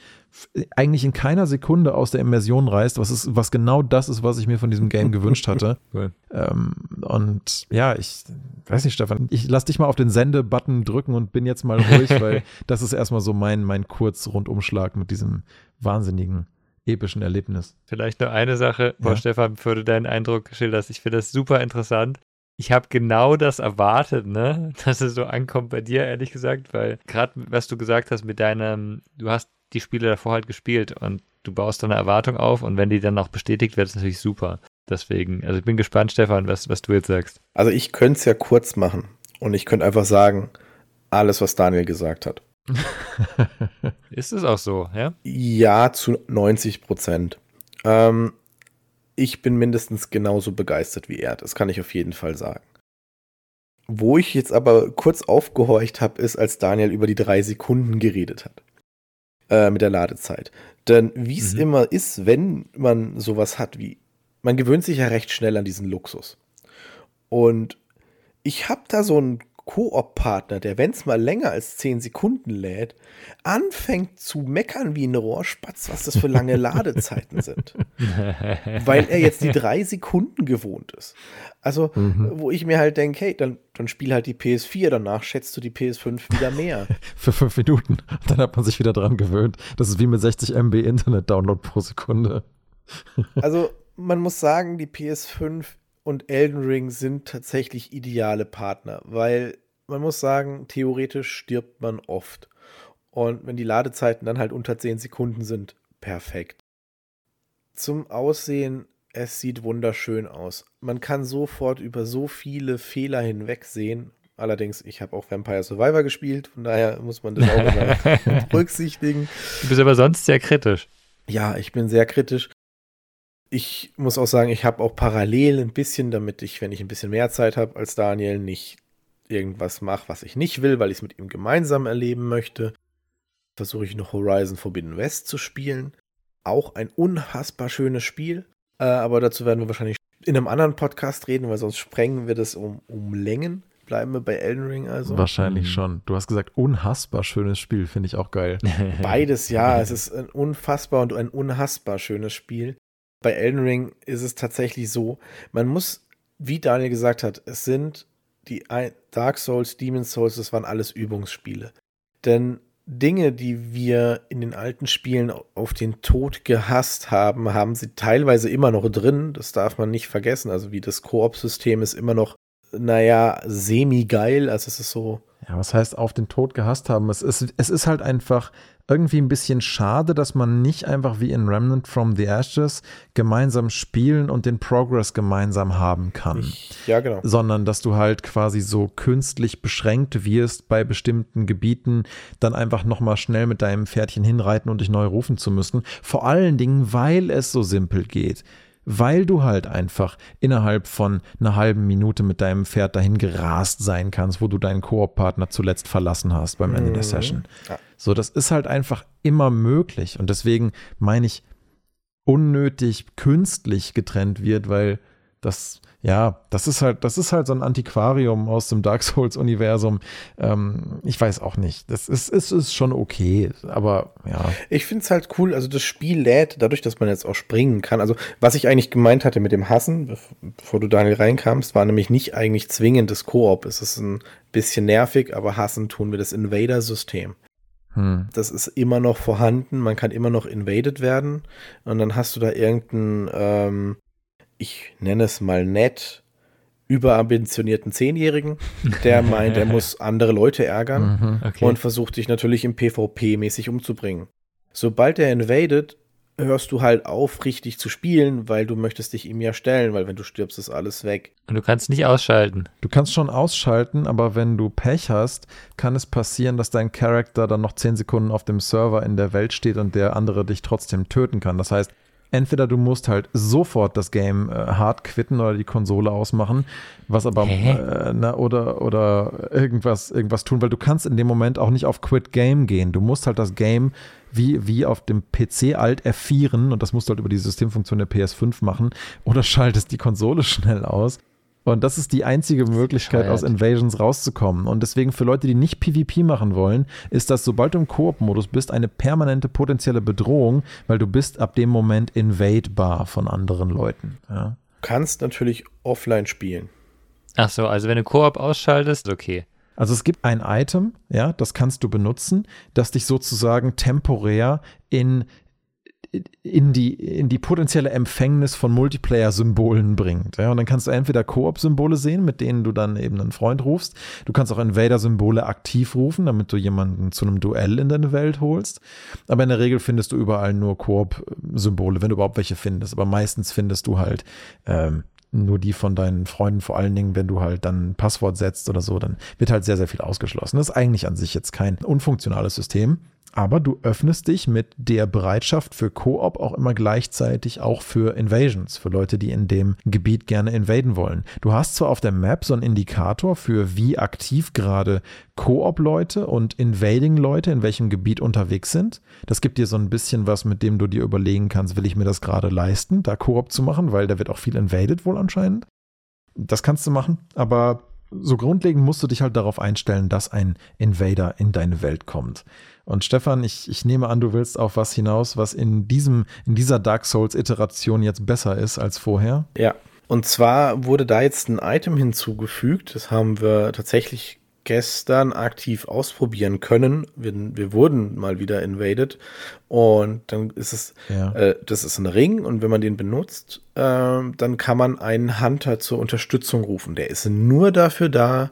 Speaker 1: eigentlich in keiner Sekunde aus der Immersion reißt, was, ist, was genau das ist, was ich mir von diesem Game gewünscht hatte. <laughs> Cool. Ähm, und ja, ich weiß nicht, Stefan, ich lass dich mal auf den Sende-Button drücken und bin jetzt mal ruhig, <laughs> weil das ist erstmal so mein, mein Kurzrundumschlag mit diesem wahnsinnigen epischen Erlebnis.
Speaker 2: Vielleicht nur eine Sache, ja. Stefan, bevor du deinen Eindruck schilderst. Ich finde das super interessant ich habe genau das erwartet, ne, <laughs> dass es so ankommt bei dir, ehrlich gesagt, weil gerade was du gesagt hast mit deinem, du hast die Spiele davor halt gespielt und du baust dann eine Erwartung auf und wenn die dann auch bestätigt wird, ist natürlich super. Deswegen, also ich bin gespannt, Stefan, was, was du jetzt sagst.
Speaker 3: Also ich könnte es ja kurz machen und ich könnte einfach sagen, alles, was Daniel gesagt hat. <laughs>
Speaker 2: ist es auch so, ja?
Speaker 3: Ja, zu 90 Prozent. Ähm, ich bin mindestens genauso begeistert wie er. Das kann ich auf jeden Fall sagen. Wo ich jetzt aber kurz aufgehorcht habe, ist, als Daniel über die drei Sekunden geredet hat. Äh, mit der Ladezeit. Denn wie es mhm. immer ist, wenn man sowas hat wie, man gewöhnt sich ja recht schnell an diesen Luxus. Und ich habe da so ein Koop-Partner, der, wenn es mal länger als 10 Sekunden lädt, anfängt zu meckern wie ein Rohrspatz, was das für lange Ladezeiten sind. Weil er jetzt die drei Sekunden gewohnt ist. Also, mhm. wo ich mir halt denke, hey, dann, dann spiel halt die PS4, danach schätzt du die PS5 wieder mehr. <laughs>
Speaker 1: für fünf Minuten. Dann hat man sich wieder dran gewöhnt. Das ist wie mit 60 MB Internet-Download pro Sekunde.
Speaker 3: also, man muss sagen, die PS5 und Elden Ring sind tatsächlich ideale Partner, weil man muss sagen, theoretisch stirbt man oft. Und wenn die Ladezeiten dann halt unter 10 Sekunden sind, perfekt. Zum Aussehen, es sieht wunderschön aus. Man kann sofort über so viele Fehler hinwegsehen. Allerdings, ich habe auch Vampire Survivor gespielt, von daher muss man das auch immer <laughs> berücksichtigen.
Speaker 2: Du bist aber sonst sehr kritisch.
Speaker 3: Ja, ich bin sehr kritisch. Ich muss auch sagen, ich habe auch parallel ein bisschen, damit ich, wenn ich ein bisschen mehr Zeit habe als Daniel, nicht irgendwas mache, was ich nicht will, weil ich es mit ihm gemeinsam erleben möchte. Versuche ich noch Horizon Forbidden West zu spielen. Auch ein unfassbar schönes Spiel. Äh, aber dazu werden wir wahrscheinlich in einem anderen Podcast reden, weil sonst sprengen wir das um, um Längen. Bleiben wir bei Elden Ring also?
Speaker 1: Wahrscheinlich mhm. schon. Du hast gesagt, unhassbar schönes Spiel, finde ich auch geil.
Speaker 3: Beides, ja. <laughs> es ist ein unfassbar und ein unhassbar schönes Spiel. Bei Elden Ring ist es tatsächlich so, man muss, wie Daniel gesagt hat, es sind die Dark Souls, Demon's Souls, das waren alles Übungsspiele. Denn Dinge, die wir in den alten Spielen auf den Tod gehasst haben, haben sie teilweise immer noch drin. Das darf man nicht vergessen. Also wie das Koop-System ist immer noch, naja, semi-geil. Also es ist so.
Speaker 1: Ja, was heißt auf den Tod gehasst haben? Es ist, es ist halt einfach irgendwie ein bisschen schade, dass man nicht einfach wie in Remnant from the Ashes gemeinsam spielen und den Progress gemeinsam haben kann.
Speaker 3: Ja, genau.
Speaker 1: Sondern dass du halt quasi so künstlich beschränkt wirst bei bestimmten Gebieten, dann einfach nochmal schnell mit deinem Pferdchen hinreiten und dich neu rufen zu müssen. Vor allen Dingen, weil es so simpel geht weil du halt einfach innerhalb von einer halben Minute mit deinem Pferd dahin gerast sein kannst, wo du deinen Koop-Partner zuletzt verlassen hast beim Ende der mhm. Session. Ja. So, das ist halt einfach immer möglich und deswegen meine ich unnötig künstlich getrennt wird, weil das ja, das ist halt, das ist halt so ein Antiquarium aus dem Dark Souls-Universum. Ähm, ich weiß auch nicht. Das ist, ist, ist schon okay, aber ja.
Speaker 3: Ich finde es halt cool, also das Spiel lädt, dadurch, dass man jetzt auch springen kann. Also, was ich eigentlich gemeint hatte mit dem Hassen, bevor du Daniel reinkamst, war nämlich nicht eigentlich zwingendes Koop. Es ist ein bisschen nervig, aber hassen tun wir das Invader-System. Hm. Das ist immer noch vorhanden, man kann immer noch invaded werden und dann hast du da irgendeinen ähm, ich nenne es mal nett, überambitionierten Zehnjährigen, der meint, er muss andere Leute ärgern <laughs> mhm, okay. und versucht sich natürlich im PvP-mäßig umzubringen. Sobald er invadet, hörst du halt auf, richtig zu spielen, weil du möchtest dich ihm ja stellen, weil wenn du stirbst, ist alles weg.
Speaker 2: Und du kannst nicht ausschalten.
Speaker 1: Du kannst schon ausschalten, aber wenn du Pech hast, kann es passieren, dass dein Charakter dann noch zehn Sekunden auf dem Server in der Welt steht und der andere dich trotzdem töten kann. Das heißt, entweder du musst halt sofort das Game äh, hart quitten oder die Konsole ausmachen, was aber äh, na, oder oder irgendwas irgendwas tun, weil du kannst in dem Moment auch nicht auf Quit Game gehen. Du musst halt das Game wie, wie auf dem PC alt F4 und das musst du halt über die Systemfunktion der PS5 machen oder schaltest die Konsole <laughs> schnell aus. Und das ist die einzige Möglichkeit, aus Invasions rauszukommen. Und deswegen für Leute, die nicht PvP machen wollen, ist das, sobald du im Koop-Modus bist, eine permanente potenzielle Bedrohung, weil du bist ab dem Moment invadebar von anderen Leuten. Ja.
Speaker 3: Du kannst natürlich offline spielen.
Speaker 2: Ach so, also wenn du Koop ausschaltest, okay.
Speaker 1: Also es gibt ein Item, ja, das kannst du benutzen, das dich sozusagen temporär in in die, in die potenzielle Empfängnis von Multiplayer-Symbolen bringt. Ja, und dann kannst du entweder Koop-Symbole sehen, mit denen du dann eben einen Freund rufst. Du kannst auch Invader-Symbole aktiv rufen, damit du jemanden zu einem Duell in deine Welt holst. Aber in der Regel findest du überall nur Koop-Symbole, wenn du überhaupt welche findest. Aber meistens findest du halt ähm, nur die von deinen Freunden, vor allen Dingen, wenn du halt dann ein Passwort setzt oder so, dann wird halt sehr, sehr viel ausgeschlossen. Das ist eigentlich an sich jetzt kein unfunktionales System. Aber du öffnest dich mit der Bereitschaft für Koop auch immer gleichzeitig auch für Invasions, für Leute, die in dem Gebiet gerne invaden wollen. Du hast zwar auf der Map so einen Indikator für wie aktiv gerade Koop-Leute und Invading-Leute in welchem Gebiet unterwegs sind. Das gibt dir so ein bisschen was, mit dem du dir überlegen kannst, will ich mir das gerade leisten, da Koop zu machen, weil da wird auch viel invaded wohl anscheinend. Das kannst du machen, aber so grundlegend musst du dich halt darauf einstellen, dass ein Invader in deine Welt kommt. Und Stefan, ich, ich nehme an, du willst auf was hinaus, was in diesem, in dieser Dark Souls-Iteration jetzt besser ist als vorher.
Speaker 3: Ja. Und zwar wurde da jetzt ein Item hinzugefügt. Das haben wir tatsächlich gestern aktiv ausprobieren können. Wir, wir wurden mal wieder invaded. Und dann ist es, ja. äh, das ist ein Ring. Und wenn man den benutzt, äh, dann kann man einen Hunter zur Unterstützung rufen. Der ist nur dafür da,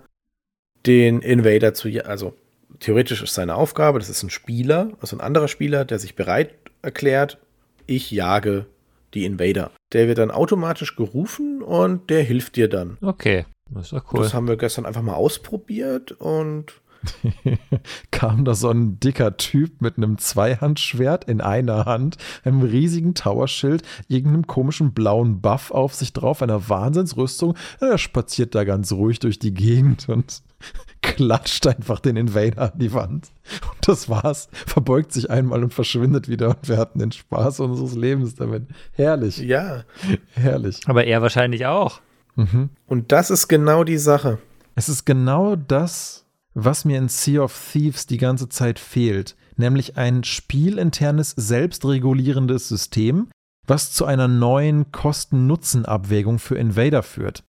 Speaker 3: den Invader zu, also theoretisch ist seine Aufgabe, das ist ein Spieler, also ein anderer Spieler, der sich bereit erklärt, ich jage die Invader. Der wird dann automatisch gerufen und der hilft dir dann.
Speaker 2: Okay, das ist doch cool.
Speaker 3: Das haben wir gestern einfach mal ausprobiert und <laughs>
Speaker 1: kam da so ein dicker Typ mit einem Zweihandschwert in einer Hand, einem riesigen Towerschild, irgendeinem komischen blauen Buff auf sich drauf, einer Wahnsinnsrüstung. Er spaziert da ganz ruhig durch die Gegend und <laughs> klatscht einfach den Invader an die Wand. Und das war's. Verbeugt sich einmal und verschwindet wieder. Und wir hatten den Spaß unseres Lebens damit. Herrlich.
Speaker 3: Ja.
Speaker 1: Herrlich.
Speaker 2: Aber er wahrscheinlich auch.
Speaker 3: Mhm. Und das ist genau die Sache.
Speaker 1: Es ist genau das, was mir in Sea of Thieves die ganze Zeit fehlt. Nämlich ein spielinternes, selbstregulierendes System, was zu einer neuen Kosten-Nutzen-Abwägung für Invader führt.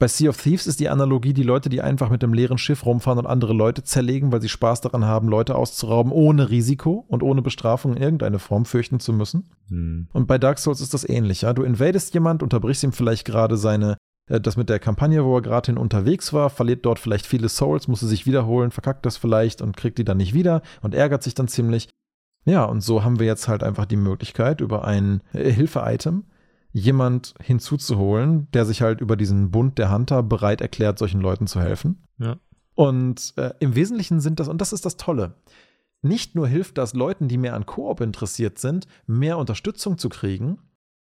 Speaker 1: Bei Sea of Thieves ist die Analogie die Leute, die einfach mit dem leeren Schiff rumfahren und andere Leute zerlegen, weil sie Spaß daran haben, Leute auszurauben, ohne Risiko und ohne Bestrafung in irgendeine Form fürchten zu müssen. Hm. Und bei Dark Souls ist das ähnlich. Ja? Du invadest jemand, unterbrichst ihm vielleicht gerade seine, das mit der Kampagne, wo er gerade hin unterwegs war, verliert dort vielleicht viele Souls, muss er sich wiederholen, verkackt das vielleicht und kriegt die dann nicht wieder und ärgert sich dann ziemlich. Ja, und so haben wir jetzt halt einfach die Möglichkeit, über ein äh, Hilfe-Item jemand hinzuzuholen, der sich halt über diesen Bund der Hunter bereit erklärt, solchen Leuten zu helfen.
Speaker 2: Ja.
Speaker 1: Und äh, im Wesentlichen sind das, und das ist das Tolle, nicht nur hilft das Leuten, die mehr an Koop interessiert sind, mehr Unterstützung zu kriegen,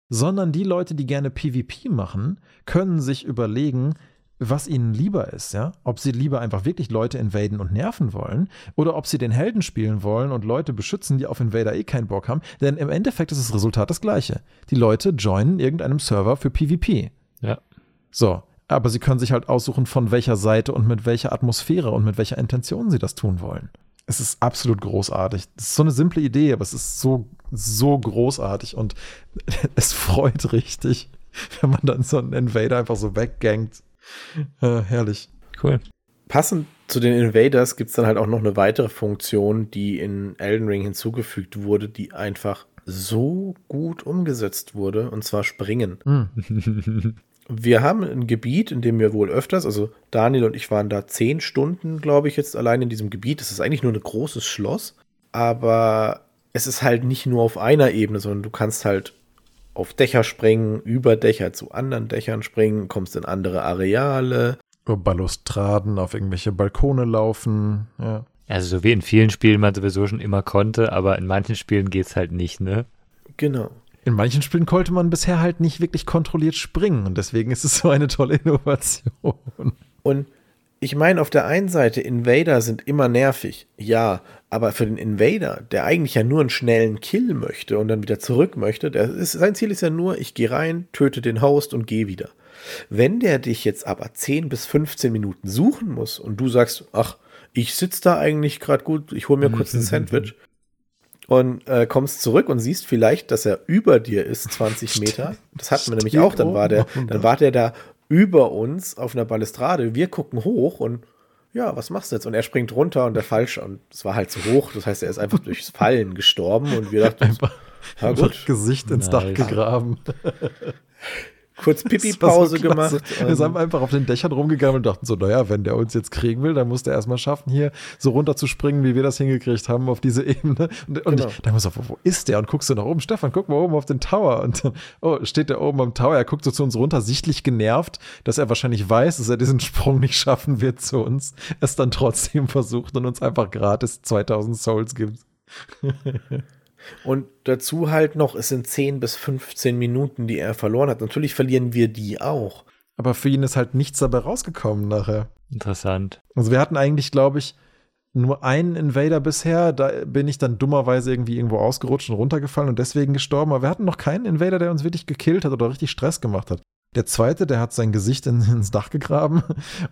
Speaker 1: sondern die Leute, die gerne PvP machen, können sich überlegen, was ihnen lieber ist, ja? Ob sie lieber einfach wirklich Leute invaden und nerven wollen oder ob sie den Helden spielen wollen und Leute beschützen, die auf Invader eh keinen Bock haben. Denn im Endeffekt ist das Resultat das gleiche. Die Leute joinen irgendeinem Server für PvP.
Speaker 2: Ja.
Speaker 1: So. Aber sie können sich halt aussuchen, von welcher Seite und mit welcher Atmosphäre und mit welcher Intention sie das tun wollen. Es ist absolut großartig. Es ist so eine simple Idee, aber es ist so, so großartig und <laughs> es freut richtig, wenn man dann so einen Invader einfach so weggangt äh, herrlich.
Speaker 2: Cool.
Speaker 3: Passend zu den Invaders gibt es dann halt auch noch eine weitere Funktion, die in Elden Ring hinzugefügt wurde, die einfach so gut umgesetzt wurde, und zwar Springen. <laughs> Wir haben ein Gebiet, in dem wir wohl öfters, also Daniel und ich waren da zehn Stunden, glaube ich, jetzt allein in diesem Gebiet. Es ist eigentlich nur ein großes Schloss, aber es ist halt nicht nur auf einer Ebene, sondern du kannst halt auf Dächer springen, über Dächer zu anderen Dächern springen, kommst in andere Areale.
Speaker 1: Über Balustraden auf irgendwelche Balkone laufen, ja.
Speaker 2: Also so wie in vielen Spielen man sowieso schon immer konnte, aber in manchen Spielen geht es halt nicht, ne?
Speaker 3: Genau.
Speaker 1: In manchen Spielen konnte man bisher halt nicht wirklich kontrolliert springen und deswegen ist es so eine tolle Innovation.
Speaker 3: Und ich meine, auf der einen Seite, Invader sind immer nervig, ja, aber für den Invader, der eigentlich ja nur einen schnellen Kill möchte und dann wieder zurück möchte, ist, sein Ziel ist ja nur, ich gehe rein, töte den Host und gehe wieder. Wenn der dich jetzt aber 10 bis 15 Minuten suchen muss und du sagst, ach, ich sitze da eigentlich gerade gut, ich hole mir kurz ein <laughs> Sandwich und äh, kommst zurück und siehst vielleicht, dass er über dir ist, 20 Meter. Das hatten wir nämlich auch, dann war der, dann war der da über uns auf einer Balustrade. Wir gucken hoch und ja, was machst du jetzt? Und er springt runter und der Falsch, und es war halt zu hoch. Das heißt, er ist einfach durchs Fallen gestorben und wir dachten,
Speaker 1: einfach, ja, gut. Gesicht ins nice. Dach gegraben. <laughs>
Speaker 3: kurz Pipi-Pause so gemacht.
Speaker 1: Wir sind einfach auf den Dächern rumgegangen und dachten so, naja, wenn der uns jetzt kriegen will, dann muss der erstmal schaffen, hier so runter zu springen, wie wir das hingekriegt haben auf diese Ebene. Und, und genau. ich, dann muss auf, wo ist der? Und guckst du nach oben, Stefan, guck mal oben auf den Tower. Und dann, oh, steht der oben am Tower. Er guckt so zu uns runter, sichtlich genervt, dass er wahrscheinlich weiß, dass er diesen Sprung nicht schaffen wird zu uns. Es dann trotzdem versucht und uns einfach gratis 2000 Souls gibt. <laughs>
Speaker 3: Und dazu halt noch, es sind 10 bis 15 Minuten, die er verloren hat. Natürlich verlieren wir die auch.
Speaker 1: Aber für ihn ist halt nichts dabei rausgekommen nachher.
Speaker 2: Interessant.
Speaker 1: Also wir hatten eigentlich, glaube ich, nur einen Invader bisher. Da bin ich dann dummerweise irgendwie irgendwo ausgerutscht und runtergefallen und deswegen gestorben. Aber wir hatten noch keinen Invader, der uns wirklich gekillt hat oder richtig Stress gemacht hat. Der zweite, der hat sein Gesicht in, <laughs> ins Dach gegraben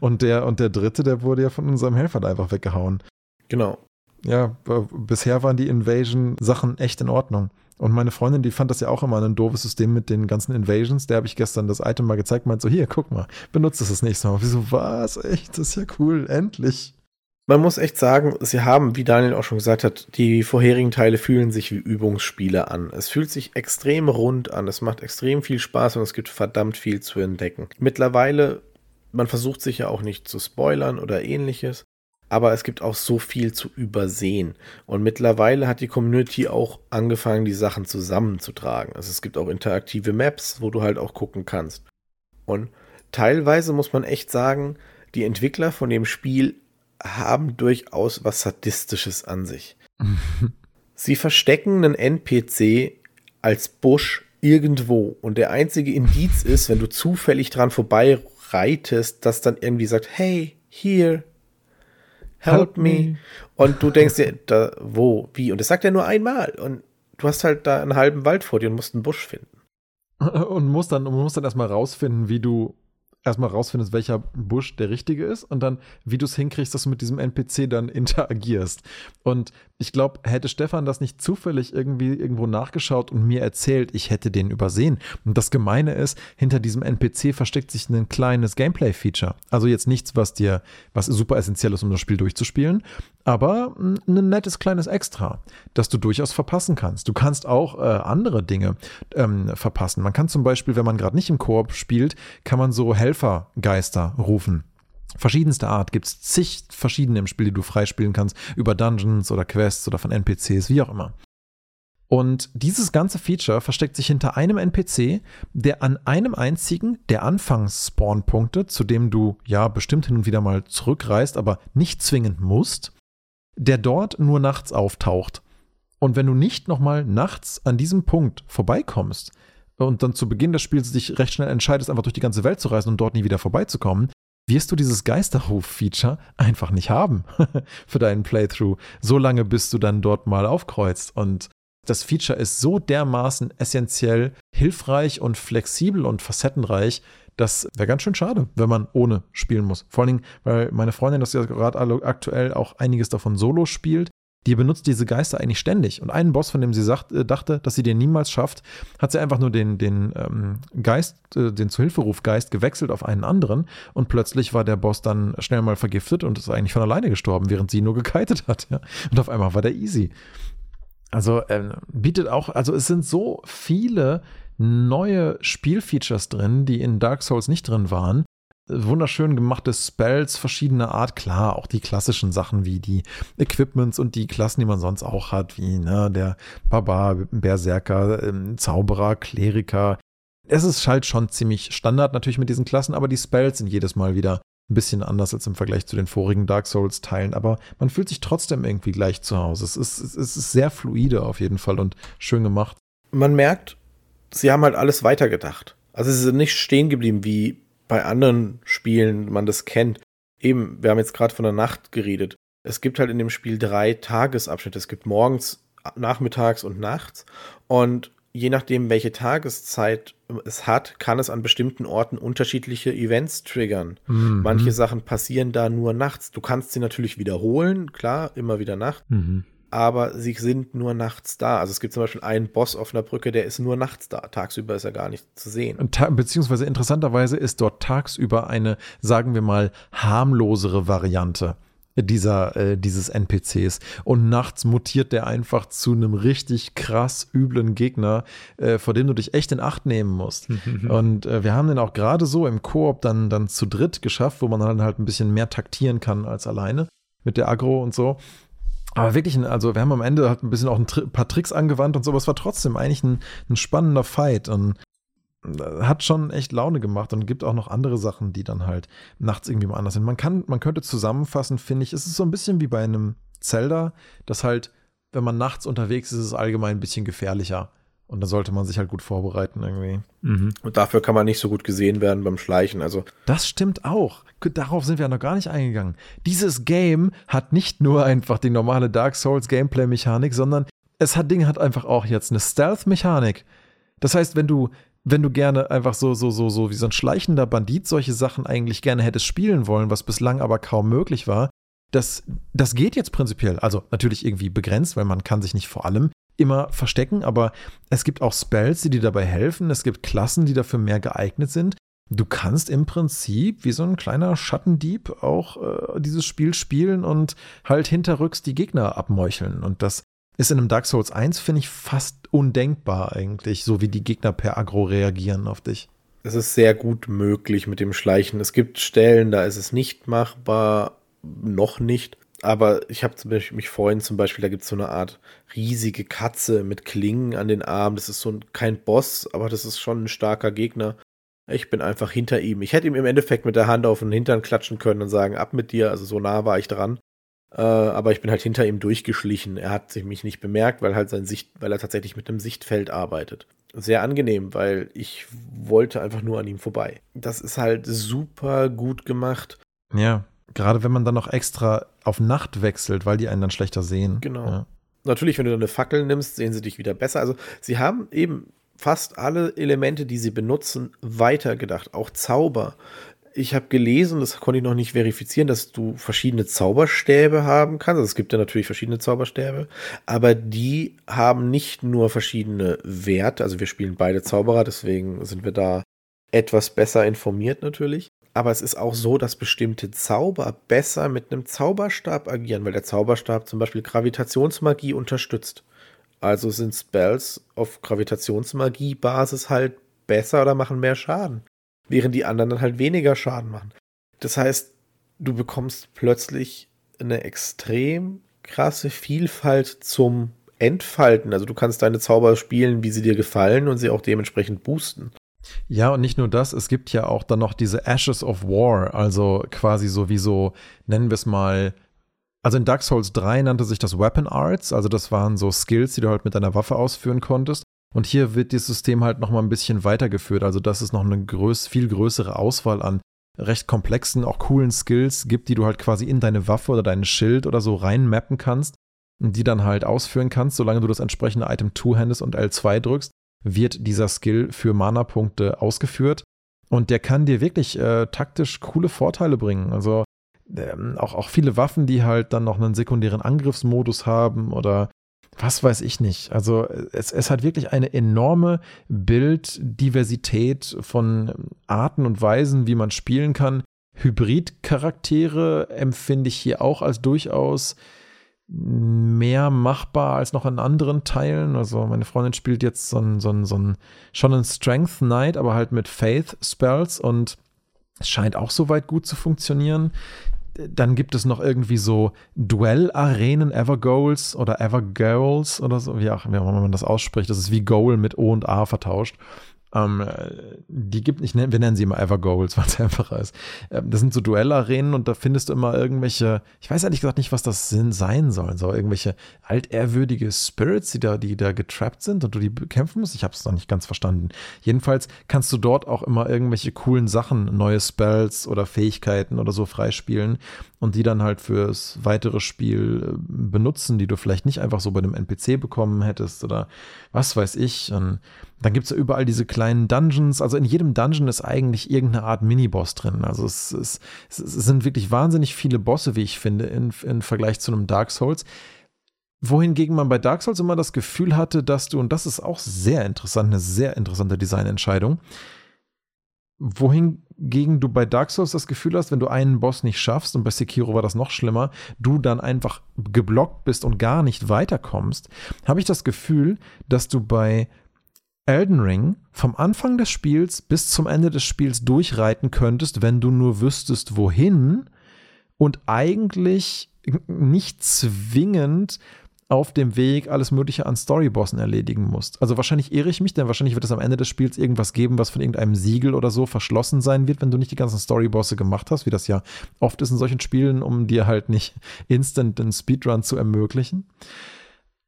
Speaker 1: und der, und der dritte, der wurde ja von unserem Helfer einfach weggehauen.
Speaker 3: Genau
Speaker 1: ja, bisher waren die Invasion-Sachen echt in Ordnung. Und meine Freundin, die fand das ja auch immer ein doofes System mit den ganzen Invasions. Der habe ich gestern das Item mal gezeigt, meint so, hier, guck mal, benutzt es das nächste Mal. Wieso, was? Echt? Das ist ja cool, endlich.
Speaker 3: Man muss echt sagen, sie haben, wie Daniel auch schon gesagt hat, die vorherigen Teile fühlen sich wie Übungsspiele an. Es fühlt sich extrem rund an, es macht extrem viel Spaß und es gibt verdammt viel zu entdecken. Mittlerweile, man versucht sich ja auch nicht zu spoilern oder ähnliches, aber es gibt auch so viel zu übersehen. Und mittlerweile hat die Community auch angefangen, die Sachen zusammenzutragen. Also es gibt auch interaktive Maps, wo du halt auch gucken kannst. Und teilweise muss man echt sagen, die Entwickler von dem Spiel haben durchaus was Sadistisches an sich. <laughs> Sie verstecken einen NPC als Busch irgendwo und der einzige Indiz <laughs> ist, wenn du zufällig dran vorbei reitest, dass dann irgendwie sagt, hey, here, help, me. Und du denkst dir, da, wo, wie? Und das sagt er nur einmal. Und du hast halt da einen halben Wald vor dir und musst einen Busch finden. <laughs>
Speaker 1: Und musst dann, musst dann erstmal rausfinden, wie du erstmal rausfindest, welcher Busch der richtige ist und dann, wie du es hinkriegst, dass du mit diesem NPC dann <laughs> interagierst. Und ich glaube, hätte Stefan das nicht zufällig irgendwie irgendwo nachgeschaut und mir erzählt, ich hätte den übersehen. Und das Gemeine ist, hinter diesem NPC versteckt sich ein kleines Gameplay-Feature. Also jetzt nichts, was dir, was super essentiell ist, um das Spiel durchzuspielen, aber ein nettes kleines Extra, das du durchaus verpassen kannst. Du kannst auch äh, andere Dinge ähm, verpassen. Man kann zum Beispiel, wenn man gerade nicht im Koop spielt, kann man so Helfergeister rufen verschiedenste Art. Gibt es zig verschiedene im Spiel, die du freispielen kannst, über Dungeons oder Quests oder von NPCs, wie auch immer. Und dieses ganze Feature versteckt sich hinter einem NPC, der an einem einzigen der Anfangs-Spawn-Punkte, zu dem du ja bestimmt hin und wieder mal zurückreist, aber nicht zwingend musst, der dort nur nachts auftaucht. Und wenn du nicht nochmal nachts an diesem Punkt vorbeikommst und dann zu Beginn des Spiels dich recht schnell entscheidest, einfach durch die ganze Welt zu reisen und dort nie wieder vorbeizukommen, wirst du dieses Geisterruf-Feature einfach nicht haben <laughs> für deinen Playthrough, so lange bis du dann dort mal aufkreuzt. Und das Feature ist so dermaßen essentiell, hilfreich und flexibel und facettenreich, das wäre ganz schön schade, wenn man ohne spielen muss. Vor allen Dingen, weil meine Freundin das ja gerade aktuell auch einiges davon solo spielt die benutzt diese Geister eigentlich ständig. Und einen Boss, von dem sie sagt, äh, dachte, dass sie den niemals schafft, hat sie einfach nur den, den ähm, Geist, äh, den Zuhilferufgeist gewechselt auf einen anderen und plötzlich war der Boss dann schnell mal vergiftet und ist eigentlich von alleine gestorben, während sie nur gekitet hat. Ja? Und auf einmal war der easy. Also ähm, bietet auch, also es sind so viele neue Spielfeatures drin, die in Dark Souls nicht drin waren, wunderschön gemachte Spells verschiedener Art. Klar, auch die klassischen Sachen wie die Equipments und die Klassen, die man sonst auch hat, wie ne, der Barbar, Berserker, ähm, Zauberer, Kleriker. Es ist halt schon ziemlich Standard natürlich mit diesen Klassen, aber die Spells sind jedes Mal wieder ein bisschen anders als im Vergleich zu den vorigen Dark Souls-Teilen, aber man fühlt sich trotzdem irgendwie gleich zu Hause. Es ist, es ist sehr fluide auf jeden Fall und schön gemacht.
Speaker 3: Man merkt, sie haben halt alles weitergedacht. Also sie sind nicht stehen geblieben wie bei anderen Spielen man das kennt. Eben, wir haben jetzt gerade von der Nacht geredet. Es gibt halt in dem Spiel drei Tagesabschnitte. Es gibt morgens, nachmittags und nachts. Und je nachdem, welche Tageszeit es hat, kann es an bestimmten Orten unterschiedliche Events triggern. Mhm. Manche Sachen passieren da nur nachts. Du kannst sie natürlich wiederholen, klar, immer wieder nachts. Mhm aber sie sind nur nachts da. Also es gibt zum Beispiel einen Boss auf einer Brücke, der ist nur nachts da. Tagsüber ist er gar nicht zu sehen.
Speaker 1: Beziehungsweise interessanterweise ist dort tagsüber eine, sagen wir mal, harmlosere Variante dieser, äh, dieses NPCs. Und nachts mutiert der einfach zu einem richtig krass üblen Gegner, äh, vor dem du dich echt in Acht nehmen musst. <laughs> und äh, wir haben den auch gerade so im Koop dann, dann zu dritt geschafft, wo man dann halt ein bisschen mehr taktieren kann als alleine mit der Agro und so. Aber wirklich, also wir haben am Ende halt ein bisschen auch ein paar Tricks angewandt und so, aber es war trotzdem eigentlich ein, ein spannender Fight und äh, hat schon echt Laune gemacht und gibt auch noch andere Sachen, die dann halt nachts irgendwie mal anders sind. Man kann, man könnte zusammenfassen, finde ich, es ist so ein bisschen wie bei einem Zelda, dass halt, wenn man nachts unterwegs ist, ist es allgemein ein bisschen gefährlicher. Und da sollte man sich halt gut vorbereiten irgendwie.
Speaker 3: Mhm. Und dafür kann man nicht so gut gesehen werden beim Schleichen. Also
Speaker 1: das stimmt auch. Darauf sind wir ja noch gar nicht eingegangen. Dieses Game hat nicht nur einfach die normale Dark Souls Gameplay-Mechanik, sondern es hat Ding hat einfach auch jetzt eine Stealth-Mechanik. Das heißt, wenn du wenn du gerne einfach so, so, so, so wie so ein schleichender Bandit solche Sachen eigentlich gerne hättest spielen wollen, was bislang aber kaum möglich war, das, das geht jetzt prinzipiell. Also natürlich irgendwie begrenzt, weil man kann sich nicht vor allem immer verstecken, aber es gibt auch Spells, die dir dabei helfen. Es gibt Klassen, die dafür mehr geeignet sind. Du kannst im Prinzip wie so ein kleiner Schattendieb auch äh, dieses Spiel spielen und halt hinterrücks die Gegner abmeucheln. Und das ist in einem Dark Souls 1, finde ich, fast undenkbar eigentlich, so wie die Gegner per Agro reagieren auf dich.
Speaker 3: Es ist sehr gut möglich mit dem Schleichen. Es gibt Stellen, da ist es nicht machbar, noch nicht. Aber ich habe mich vorhin zum Beispiel, da gibt es so eine Art riesige Katze mit Klingen an den Armen. Das ist so ein, kein Boss, aber das ist schon ein starker Gegner. Ich bin einfach hinter ihm. Ich hätte ihm im Endeffekt mit der Hand auf den Hintern klatschen können und sagen, ab mit dir. Also so nah war ich dran. Äh, aber ich bin halt hinter ihm durchgeschlichen. Er hat sich mich nicht bemerkt, weil halt sein Sicht, weil er tatsächlich mit einem Sichtfeld arbeitet. Sehr angenehm, weil ich wollte einfach nur an ihm vorbei. Das ist halt super gut gemacht.
Speaker 1: Ja, gerade wenn man dann noch extra auf Nacht wechselt, weil die einen dann schlechter sehen.
Speaker 3: Genau.
Speaker 1: Ja.
Speaker 3: Natürlich, wenn du dann eine Fackel nimmst, sehen sie dich wieder besser. Also sie haben eben fast alle Elemente, die sie benutzen, weitergedacht. Auch Zauber ich habe gelesen, das konnte ich noch nicht verifizieren, dass du verschiedene Zauberstäbe haben kannst. Also es gibt ja natürlich verschiedene Zauberstäbe, aber die haben nicht nur verschiedene Werte. Also wir spielen beide Zauberer, deswegen sind wir da etwas besser informiert natürlich. Aber es ist auch so, dass bestimmte Zauber besser mit einem Zauberstab agieren, weil der Zauberstab zum Beispiel Gravitationsmagie unterstützt. Also sind Spells auf Gravitationsmagie-Basis halt besser oder machen mehr Schaden während die anderen dann halt weniger Schaden machen. Das heißt, du bekommst plötzlich eine extrem krasse Vielfalt zum Entfalten. Also du kannst deine Zauber spielen, wie sie dir gefallen und sie auch dementsprechend boosten.
Speaker 1: Ja, und nicht nur das, es gibt ja auch dann noch diese Ashes of War, also quasi so wie so, nennen wir es mal, also in Dark Souls 3 nannte sich das Weapon Arts, also das waren so Skills, die du halt mit deiner Waffe ausführen konntest. Und hier wird das System halt noch mal ein bisschen weitergeführt. Also, dass es noch eine größ viel größere Auswahl an recht komplexen, auch coolen Skills gibt, die du halt quasi in deine Waffe oder dein Schild oder so reinmappen kannst und die dann halt ausführen kannst. Solange du das entsprechende Item two-handest und L2 drückst, wird dieser Skill für Mana-Punkte ausgeführt. Und der kann dir wirklich äh, taktisch coole Vorteile bringen. Also ähm, auch, auch viele Waffen, die halt dann noch einen sekundären Angriffsmodus haben oder was weiß ich nicht. Also es, es hat wirklich eine enorme Bilddiversität von Arten und Weisen, wie man spielen kann. Hybrid-Charaktere empfinde ich hier auch als durchaus mehr machbar als noch in anderen Teilen. Also meine Freundin spielt jetzt so ein, so ein, so ein schon ein Strength Knight, aber halt mit Faith Spells und es scheint auch soweit gut zu funktionieren dann gibt es noch irgendwie so Duell-Arenen, Evergoals oder Evergoals oder so, wie auch immer man das ausspricht. Das ist wie Goal mit O und A vertauscht. Ähm, die gibt, ich nenn, wir nennen sie immer Evergoals, <laughs> weil es einfacher ist. Ähm, das sind so Duellarenen und da findest du immer irgendwelche, ich weiß ehrlich gesagt nicht, was das Sinn sein soll, so irgendwelche altehrwürdige Spirits, die da, die da getrappt sind und du die bekämpfen musst. Ich habe es noch nicht ganz verstanden. Jedenfalls kannst du dort auch immer irgendwelche coolen Sachen, neue Spells oder Fähigkeiten oder so freispielen und die dann halt fürs weitere Spiel äh, benutzen, die du vielleicht nicht einfach so bei einem NPC bekommen hättest oder was weiß ich. Und dann gibt es ja überall diese kleinen Dungeons. Also in jedem Dungeon ist eigentlich irgendeine Art Miniboss drin. Also es, es, es sind wirklich wahnsinnig viele Bosse, wie ich finde, in, in Vergleich zu einem Dark Souls. Wohingegen man bei Dark Souls immer das Gefühl hatte, dass du, und das ist auch sehr interessant, eine sehr interessante Designentscheidung, wohingegen du bei Dark Souls das Gefühl hast, wenn du einen Boss nicht schaffst, und bei Sekiro war das noch schlimmer, du dann einfach geblockt bist und gar nicht weiterkommst, habe ich das Gefühl, dass du bei Elden Ring vom Anfang des Spiels bis zum Ende des Spiels durchreiten könntest, wenn du nur wüsstest, wohin und eigentlich nicht zwingend auf dem Weg alles Mögliche an Storybossen erledigen musst. Also wahrscheinlich irre ich mich, denn wahrscheinlich wird es am Ende des Spiels irgendwas geben, was von irgendeinem Siegel oder so verschlossen sein wird, wenn du nicht die ganzen Storybosse gemacht hast, wie das ja oft ist in solchen Spielen, um dir halt nicht <laughs> instant den Speedrun zu ermöglichen.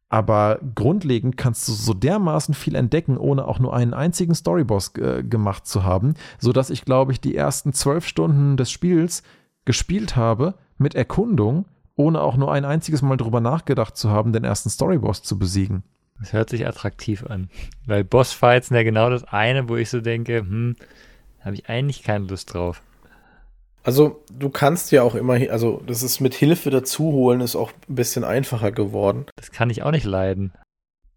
Speaker 1: Aber grundlegend kannst du so dermaßen viel entdecken, ohne auch nur einen einzigen Storyboss äh, gemacht zu haben, sodass ich, glaube ich, die ersten zwölf Stunden des Spiels gespielt habe mit Erkundung, ohne auch nur ein einziges Mal drüber nachgedacht zu haben, den ersten Storyboss zu besiegen.
Speaker 2: Das hört sich attraktiv an. Weil Bossfights sind ja genau das eine, wo ich so denke, hm, habe ich eigentlich keine Lust drauf.
Speaker 3: Also du kannst ja auch immer, also das ist mit Hilfe dazu holen, ist auch ein bisschen einfacher geworden.
Speaker 2: Das kann ich auch nicht leiden.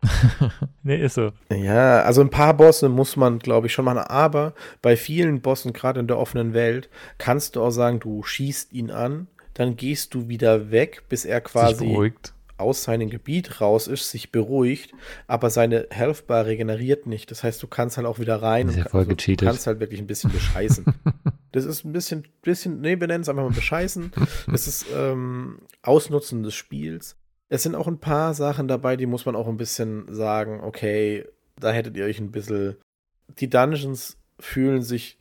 Speaker 2: <laughs> nee, ist so.
Speaker 3: Ja, also ein paar Bosse muss man, glaube ich, schon machen. Aber bei vielen Bossen, gerade in der offenen Welt, kannst du auch sagen, du schießt ihn an, dann gehst du wieder weg, bis er quasi aus seinem Gebiet raus ist, sich beruhigt, aber seine Health Bar regeneriert nicht. Das heißt, du kannst halt auch wieder rein.
Speaker 2: Das ist ja voll
Speaker 3: also. Du kannst halt wirklich ein bisschen bescheißen. <laughs> Das ist ein bisschen, bisschen, nee, wir nennen es einfach mal bescheißen. Das ist ähm, Ausnutzen des Spiels. Es sind auch ein paar Sachen dabei, die muss man auch ein bisschen sagen, okay, da hättet ihr euch ein bisschen. Die Dungeons fühlen sich,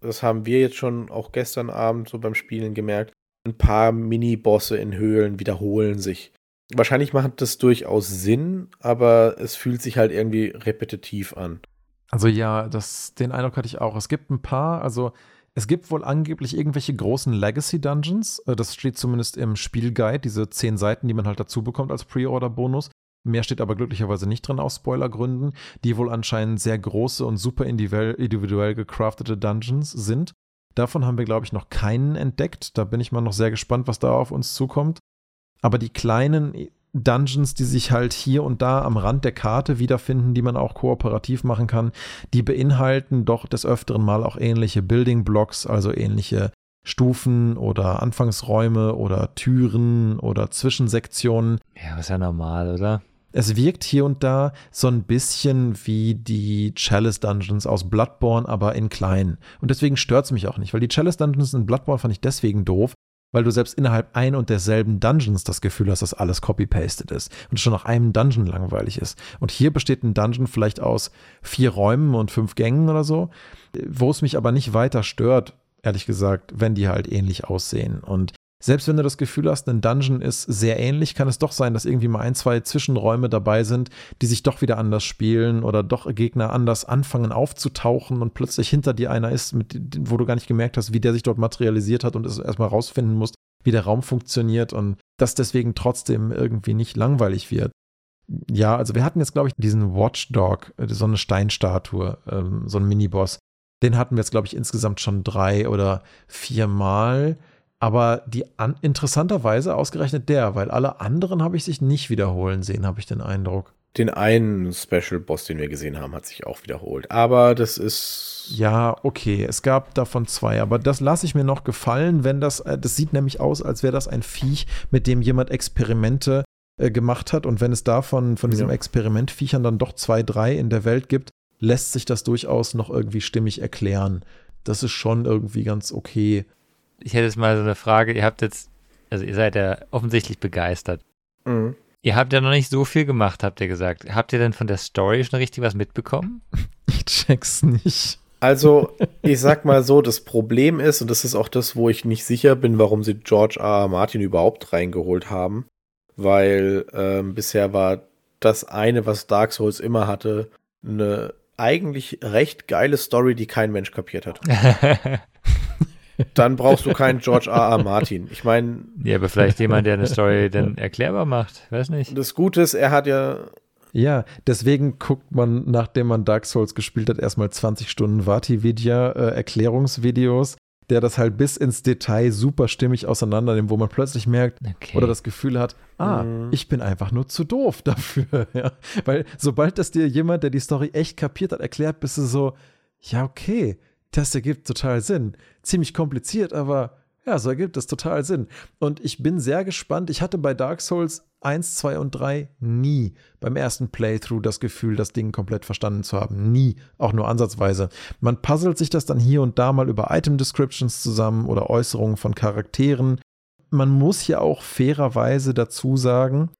Speaker 3: das haben wir jetzt schon auch gestern Abend so beim Spielen gemerkt, ein paar Mini-Bosse in Höhlen wiederholen sich. Wahrscheinlich macht das durchaus Sinn, aber es fühlt sich halt irgendwie repetitiv an.
Speaker 1: Also ja, das, den Eindruck hatte ich auch. Es gibt ein paar, also es gibt wohl angeblich irgendwelche großen Legacy-Dungeons. Äh, das steht zumindest im Spielguide, diese zehn Seiten, die man halt dazu bekommt als Pre-Order-Bonus. Mehr steht aber glücklicherweise nicht drin aus Spoilergründen, die wohl anscheinend sehr große und super individuell gecraftete Dungeons sind. Davon haben wir, glaube ich, noch keinen entdeckt. Da bin ich mal noch sehr gespannt, was da auf uns zukommt. Aber die kleinen Dungeons, die sich halt hier und da am Rand der Karte wiederfinden, die man auch kooperativ machen kann, die beinhalten doch des Öfteren mal auch ähnliche Building Blocks, also ähnliche Stufen oder Anfangsräume oder Türen oder Zwischensektionen.
Speaker 2: Ja, ist ja normal, oder?
Speaker 1: Es wirkt hier und da so ein bisschen wie die Chalice Dungeons aus Bloodborne, aber in klein. Und deswegen stört es mich auch nicht, weil die Chalice Dungeons in Bloodborne fand ich deswegen doof, weil du selbst innerhalb ein und derselben Dungeons das Gefühl hast, dass alles copy-pasted ist und schon nach einem Dungeon langweilig ist. Und hier besteht ein Dungeon vielleicht aus vier Räumen und fünf Gängen oder so, wo es mich aber nicht weiter stört, ehrlich gesagt, wenn die halt ähnlich aussehen. Und selbst wenn du das Gefühl hast, ein Dungeon ist sehr ähnlich, kann es doch sein, dass irgendwie mal ein, zwei Zwischenräume dabei sind, die sich doch wieder anders spielen oder doch Gegner anders anfangen aufzutauchen und plötzlich hinter dir einer ist, mit, wo du gar nicht gemerkt hast, wie der sich dort materialisiert hat und es erstmal rausfinden musst, wie der Raum funktioniert und das deswegen trotzdem irgendwie nicht langweilig wird. Ja, also wir hatten jetzt, glaube ich, diesen Watchdog, äh, so eine Steinstatue, ähm, so einen Miniboss. Den hatten wir jetzt, glaube ich, insgesamt schon drei oder vier Mal. Aber die an, interessanterweise ausgerechnet der, weil alle anderen habe ich sich nicht wiederholen sehen, habe ich den Eindruck.
Speaker 3: Den einen Special Boss, den wir gesehen haben, hat sich auch wiederholt. Aber das ist.
Speaker 1: Ja, okay. Es gab davon zwei. Aber das lasse ich mir noch gefallen, wenn das. Äh, das sieht nämlich aus, als wäre das ein Viech, mit dem jemand Experimente äh, gemacht hat. Und wenn es davon, von diesem ja. Experimentviechern dann doch zwei, drei in der Welt gibt, lässt sich das durchaus noch irgendwie stimmig erklären. Das ist schon irgendwie ganz okay
Speaker 2: ich hätte jetzt mal so eine Frage. Ihr habt jetzt, also ihr seid ja offensichtlich begeistert. Mhm. Ihr habt ja noch nicht so viel gemacht, habt ihr gesagt. Habt ihr denn von der Story schon richtig was mitbekommen? <laughs>
Speaker 1: Ich check's nicht.
Speaker 3: Also, ich sag mal so, das Problem ist, und das ist auch das, wo ich nicht sicher bin, warum sie George R. R. Martin überhaupt reingeholt haben, weil ähm, bisher war das eine, was Dark Souls immer hatte, eine eigentlich recht geile Story, die kein Mensch kapiert hat. <laughs> dann brauchst du keinen George R. R. Martin. Ich meine.
Speaker 2: Ja, aber vielleicht jemand, der eine Story dann erklärbar macht. Weiß nicht.
Speaker 3: Das Gute ist, er hat ja.
Speaker 1: Ja, deswegen guckt man, nachdem man Dark Souls gespielt hat, erstmal 20 Stunden Vati-Vidya, äh, Erklärungsvideos, der das halt bis ins Detail super stimmig auseinandernimmt, wo man plötzlich merkt okay. oder das Gefühl hat, ah, mhm. ich bin einfach nur zu doof <laughs> dafür. ja. Weil sobald das dir jemand, der die Story echt kapiert hat, erklärt, bist du so, ja, okay, das ergibt total Sinn. Ziemlich kompliziert, aber ja, so ergibt es total Sinn. Und ich bin sehr gespannt. Ich hatte bei Dark Souls 1, 2 und 3 nie beim ersten Playthrough das Gefühl, das Ding komplett verstanden zu haben. Nie, auch nur ansatzweise. Man puzzelt sich das dann hier und da mal über Item Descriptions zusammen oder Äußerungen von Charakteren. Man muss ja auch fairerweise dazu sagen,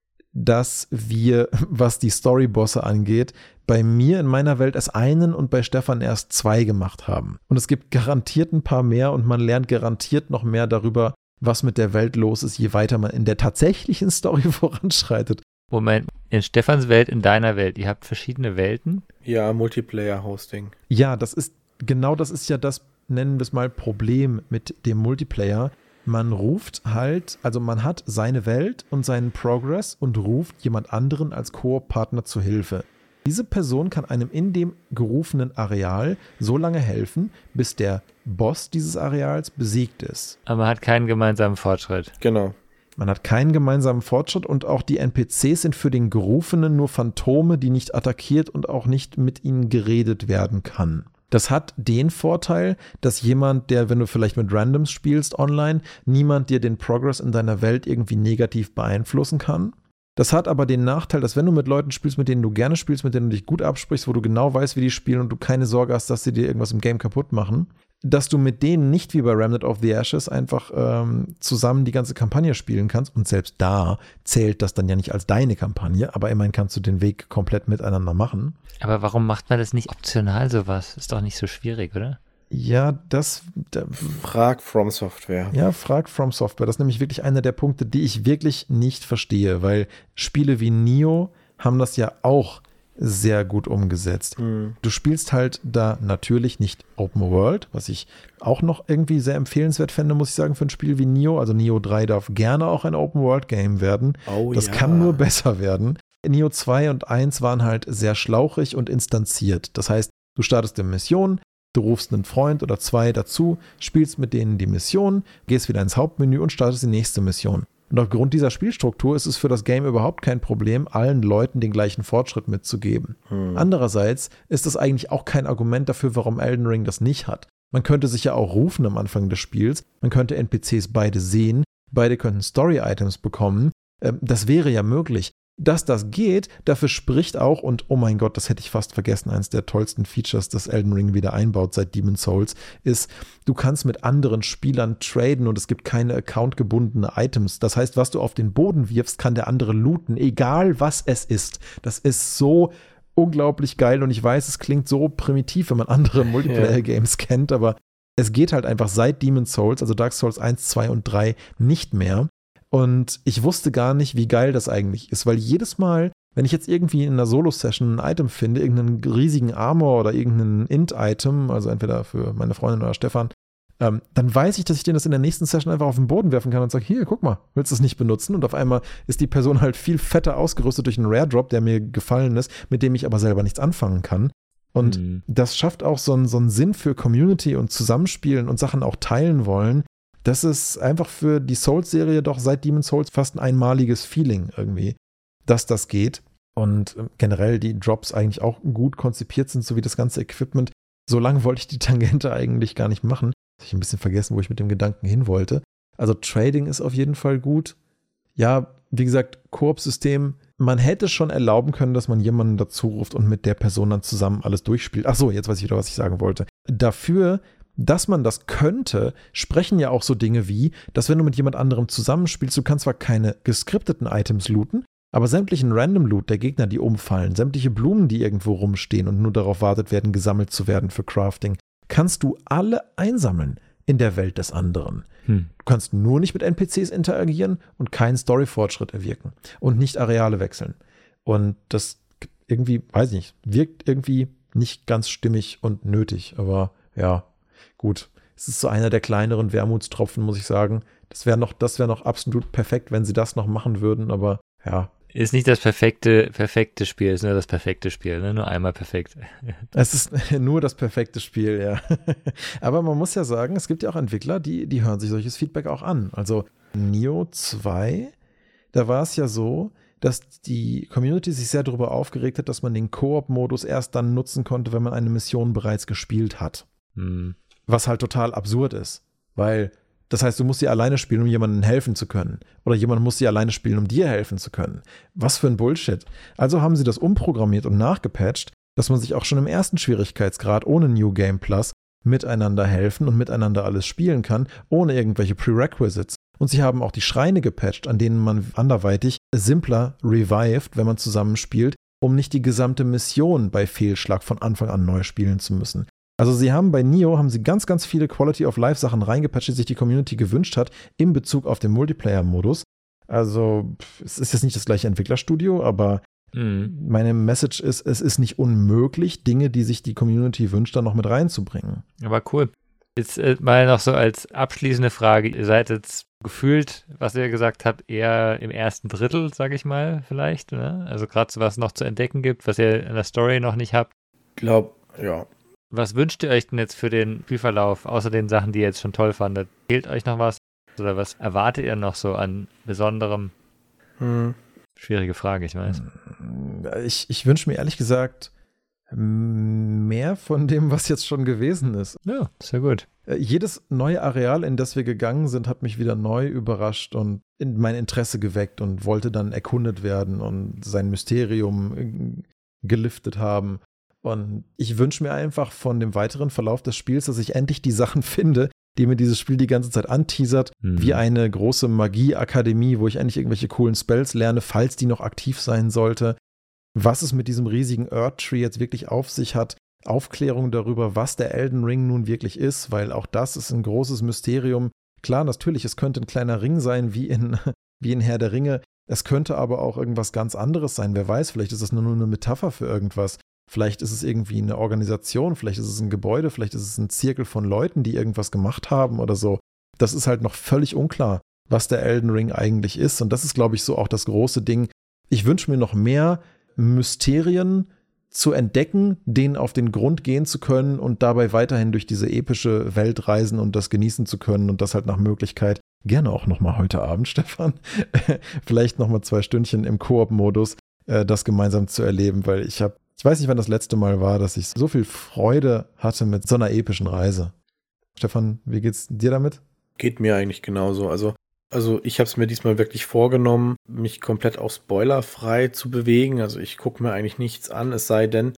Speaker 1: dass wir, <laughs> was die Storybosse angeht, bei mir in meiner Welt erst einen und bei Stefan erst zwei gemacht haben. Und es gibt garantiert ein paar mehr und man lernt garantiert noch mehr darüber, was mit der Welt los ist, je weiter man in der tatsächlichen <laughs> Story voranschreitet.
Speaker 2: Moment, in Stefans Welt, in deiner Welt, ihr habt verschiedene Welten?
Speaker 3: Ja, Multiplayer-Hosting.
Speaker 1: Ja, das ist, genau das ist ja das, nennen wir es mal, Problem mit dem Multiplayer. Man ruft halt, also man hat seine Welt und seinen Progress und ruft jemand anderen als Koop-Partner zu Hilfe. Diese Person kann einem in dem gerufenen Areal so lange helfen, bis der Boss dieses Areals besiegt ist.
Speaker 2: Aber man hat keinen gemeinsamen Fortschritt.
Speaker 3: Genau.
Speaker 1: Man hat keinen gemeinsamen Fortschritt und auch die NPCs sind für den Gerufenen nur Phantome, die nicht attackiert und auch nicht mit ihnen geredet werden kann. Das hat den Vorteil, dass jemand, der, wenn du vielleicht mit Randoms spielst online, niemand dir den Progress in deiner Welt irgendwie negativ beeinflussen kann. Das hat aber den Nachteil, dass wenn du mit Leuten spielst, mit denen du gerne spielst, mit denen du dich gut absprichst, wo du genau weißt, wie die spielen und du keine Sorge hast, dass sie dir irgendwas im Game kaputt machen, dass du mit denen nicht wie bei Remnant of the Ashes einfach ähm, zusammen die ganze Kampagne spielen kannst. Und selbst da zählt das dann ja nicht als deine Kampagne, aber immerhin kannst du den Weg komplett miteinander machen.
Speaker 2: Aber warum macht man das nicht optional sowas? Ist doch nicht so schwierig, oder?
Speaker 1: Ja, das.
Speaker 3: Da, frag From Software.
Speaker 1: Ja, frag From Software. Das ist nämlich wirklich einer der Punkte, die ich wirklich nicht verstehe, weil Spiele wie Nio haben das ja auch sehr gut umgesetzt. Mhm. Du spielst halt da natürlich nicht Open World, was ich auch noch irgendwie sehr empfehlenswert fände, muss ich sagen, für ein Spiel wie Nio. Also Nio 3 darf gerne auch ein Open World Game werden. Oh, das ja. kann nur besser werden. Nio 2 und 1 waren halt sehr schlauchig und instanziert. Das heißt, du startest eine Mission, du rufst einen Freund oder zwei dazu, spielst mit denen die Mission, gehst wieder ins Hauptmenü und startest die nächste Mission. Und aufgrund dieser Spielstruktur ist es für das Game überhaupt kein Problem, allen Leuten den gleichen Fortschritt mitzugeben. Hm. Andererseits ist das eigentlich auch kein Argument dafür, warum Elden Ring das nicht hat. Man könnte sich ja auch rufen am Anfang des Spiels, man könnte NPCs beide sehen, beide könnten Story-Items bekommen. Ähm, das wäre ja möglich dass das geht, dafür spricht auch, und oh mein Gott, das hätte ich fast vergessen, eines der tollsten Features, das Elden Ring wieder einbaut seit Demon's Souls, ist, du kannst mit anderen Spielern traden und es gibt keine accountgebundene Items. Das heißt, was du auf den Boden wirfst, kann der andere looten, egal was es ist. Das ist so unglaublich geil und ich weiß, es klingt so primitiv, wenn man andere <laughs> Multiplayer-Games yeah. kennt, aber es geht halt einfach seit Demon's Souls, also Dark Souls 1, 2 und 3 nicht mehr. Und ich wusste gar nicht, wie geil das eigentlich ist, weil jedes Mal, wenn ich jetzt irgendwie in einer Solo-Session ein Item finde, irgendeinen riesigen Armor oder irgendein Int-Item, also entweder für meine Freundin oder Stefan, ähm, dann weiß ich, dass ich den das in der nächsten Session einfach auf den Boden werfen kann und sage, hier, guck mal, willst du es nicht benutzen? Und auf einmal ist die Person halt viel fetter ausgerüstet durch einen Rare-Drop, der mir gefallen ist, mit dem ich aber selber nichts anfangen kann. Und mhm. das schafft auch so einen, so einen Sinn für Community und Zusammenspielen und Sachen auch teilen wollen, das ist einfach für die Souls-Serie doch seit Demon's Souls fast ein einmaliges Feeling irgendwie, dass das geht. Und ähm, generell die Drops eigentlich auch gut konzipiert sind, sowie das ganze Equipment. So lange wollte ich die <laughs> Tangente eigentlich gar nicht machen. Ich ein bisschen vergessen, wo ich mit dem Gedanken hin wollte. Also Trading ist auf jeden Fall gut. Ja, wie gesagt, Koop-System. Man hätte schon erlauben können, dass man jemanden dazu ruft und mit der Person dann zusammen alles durchspielt. Ach so, jetzt weiß ich wieder, was ich sagen wollte. Dafür dass man das könnte, sprechen ja auch so Dinge wie, dass wenn du mit jemand anderem zusammenspielst, du kannst zwar keine geskripteten Items looten, aber sämtlichen Random Loot der Gegner, die umfallen, sämtliche Blumen, die irgendwo rumstehen und nur darauf wartet werden, gesammelt zu werden für Crafting, kannst du alle einsammeln in der Welt des anderen. Hm. Du kannst nur nicht mit NPCs interagieren und keinen Story-Fortschritt erwirken und nicht Areale wechseln. Und das irgendwie, weiß ich nicht, wirkt irgendwie nicht ganz stimmig und nötig, aber ja, Gut, es ist so einer der kleineren Wermutstropfen, muss ich sagen. Das wäre noch, das wäre noch absolut perfekt, wenn sie das noch machen würden, aber ja.
Speaker 2: Ist nicht das perfekte, perfekte Spiel, ist nur das perfekte Spiel, ne? nur einmal perfekt. <laughs>
Speaker 1: Es ist <laughs> nur das perfekte Spiel, ja. <laughs> Aber man muss ja sagen, es gibt ja auch Entwickler, die, die hören sich solches Feedback auch an. Also Neo 2, da war es ja so, dass die Community sich sehr darüber aufgeregt hat, dass man den Koop-Modus erst dann nutzen konnte, wenn man eine Mission bereits gespielt hat. Hm. Was halt total absurd ist, weil das heißt, du musst sie alleine spielen, um jemandem helfen zu können. Oder jemand muss sie alleine spielen, um dir helfen zu können. Was für ein Bullshit. Also haben sie das umprogrammiert und nachgepatcht, dass man sich auch schon im ersten Schwierigkeitsgrad ohne New Game Plus miteinander helfen und miteinander alles spielen kann, ohne irgendwelche Prerequisites. Und sie haben auch die Schreine gepatcht, an denen man anderweitig simpler revived, wenn man zusammenspielt, um nicht die gesamte Mission bei Fehlschlag von Anfang an neu spielen zu müssen. Also sie haben bei Nio haben sie ganz, ganz viele Quality of Life Sachen reingepatcht, die sich die Community gewünscht hat, in Bezug auf den Multiplayer-Modus. Also es ist jetzt nicht das gleiche Entwicklerstudio, aber mhm. meine Message ist, es ist nicht unmöglich, Dinge, die sich die Community wünscht, dann noch mit reinzubringen.
Speaker 2: Aber cool. Jetzt äh, mal noch so als abschließende Frage. Ihr seid jetzt gefühlt, was ihr gesagt habt, eher im ersten Drittel, sag ich mal, vielleicht. Ne? Also gerade so was noch zu entdecken gibt, was ihr in der Story noch nicht habt.
Speaker 3: Ich glaube, ja.
Speaker 2: Was wünscht ihr euch denn jetzt für den Spielverlauf, außer den Sachen, die ihr jetzt schon toll fandet? Fehlt euch noch was? Oder was erwartet ihr noch so an Besonderem? Hm. Schwierige Frage, ich weiß.
Speaker 1: Ich, ich wünsche mir ehrlich gesagt mehr von dem, was jetzt schon gewesen ist.
Speaker 2: Ja, sehr gut.
Speaker 1: Äh, jedes neue Areal, in das wir gegangen sind, hat mich wieder neu überrascht und in mein Interesse geweckt und wollte dann erkundet werden und sein Mysterium äh, geliftet haben. Und ich wünsche mir einfach von dem weiteren Verlauf des Spiels, dass ich endlich die Sachen <laughs> finde, die mir dieses Spiel die ganze Zeit anteasert, mhm. wie eine große Magieakademie, wo ich endlich irgendwelche coolen Spells lerne, falls die noch aktiv sein sollte. Was es mit diesem riesigen Earth Tree jetzt wirklich auf sich hat, Aufklärung darüber, was der Elden Ring nun wirklich ist, weil auch das ist ein großes Mysterium. Klar, natürlich, es könnte ein kleiner Ring sein, wie in, <laughs> wie in Herr der Ringe. Es könnte aber auch irgendwas ganz anderes sein. Wer weiß, vielleicht ist es nur eine Metapher für irgendwas. Vielleicht ist es irgendwie eine Organisation, vielleicht ist es ein Gebäude, vielleicht ist es ein Zirkel von Leuten, die irgendwas gemacht haben oder so. Das ist halt noch völlig unklar, was der Elden Ring eigentlich ist. Und das ist, glaube ich, so auch das große Ding. Ich wünsche mir noch mehr Mysterien zu entdecken, denen auf den Grund gehen zu können und dabei weiterhin durch diese epische Welt reisen und das genießen zu können und das halt nach Möglichkeit gerne auch noch mal heute Abend, <laughs> Stefan, vielleicht noch mal zwei Stündchen im Koop-Modus äh, das gemeinsam zu erleben, weil ich habe ich weiß nicht, wann das letzte Mal war, dass ich so viel Freude hatte mit so einer epischen Reise. Stefan, wie geht's dir damit?
Speaker 3: Geht mir eigentlich genauso. Also, also ich habe es mir diesmal wirklich vorgenommen, mich komplett auch spoilerfrei zu bewegen. Also ich gucke mir eigentlich nichts an, es sei denn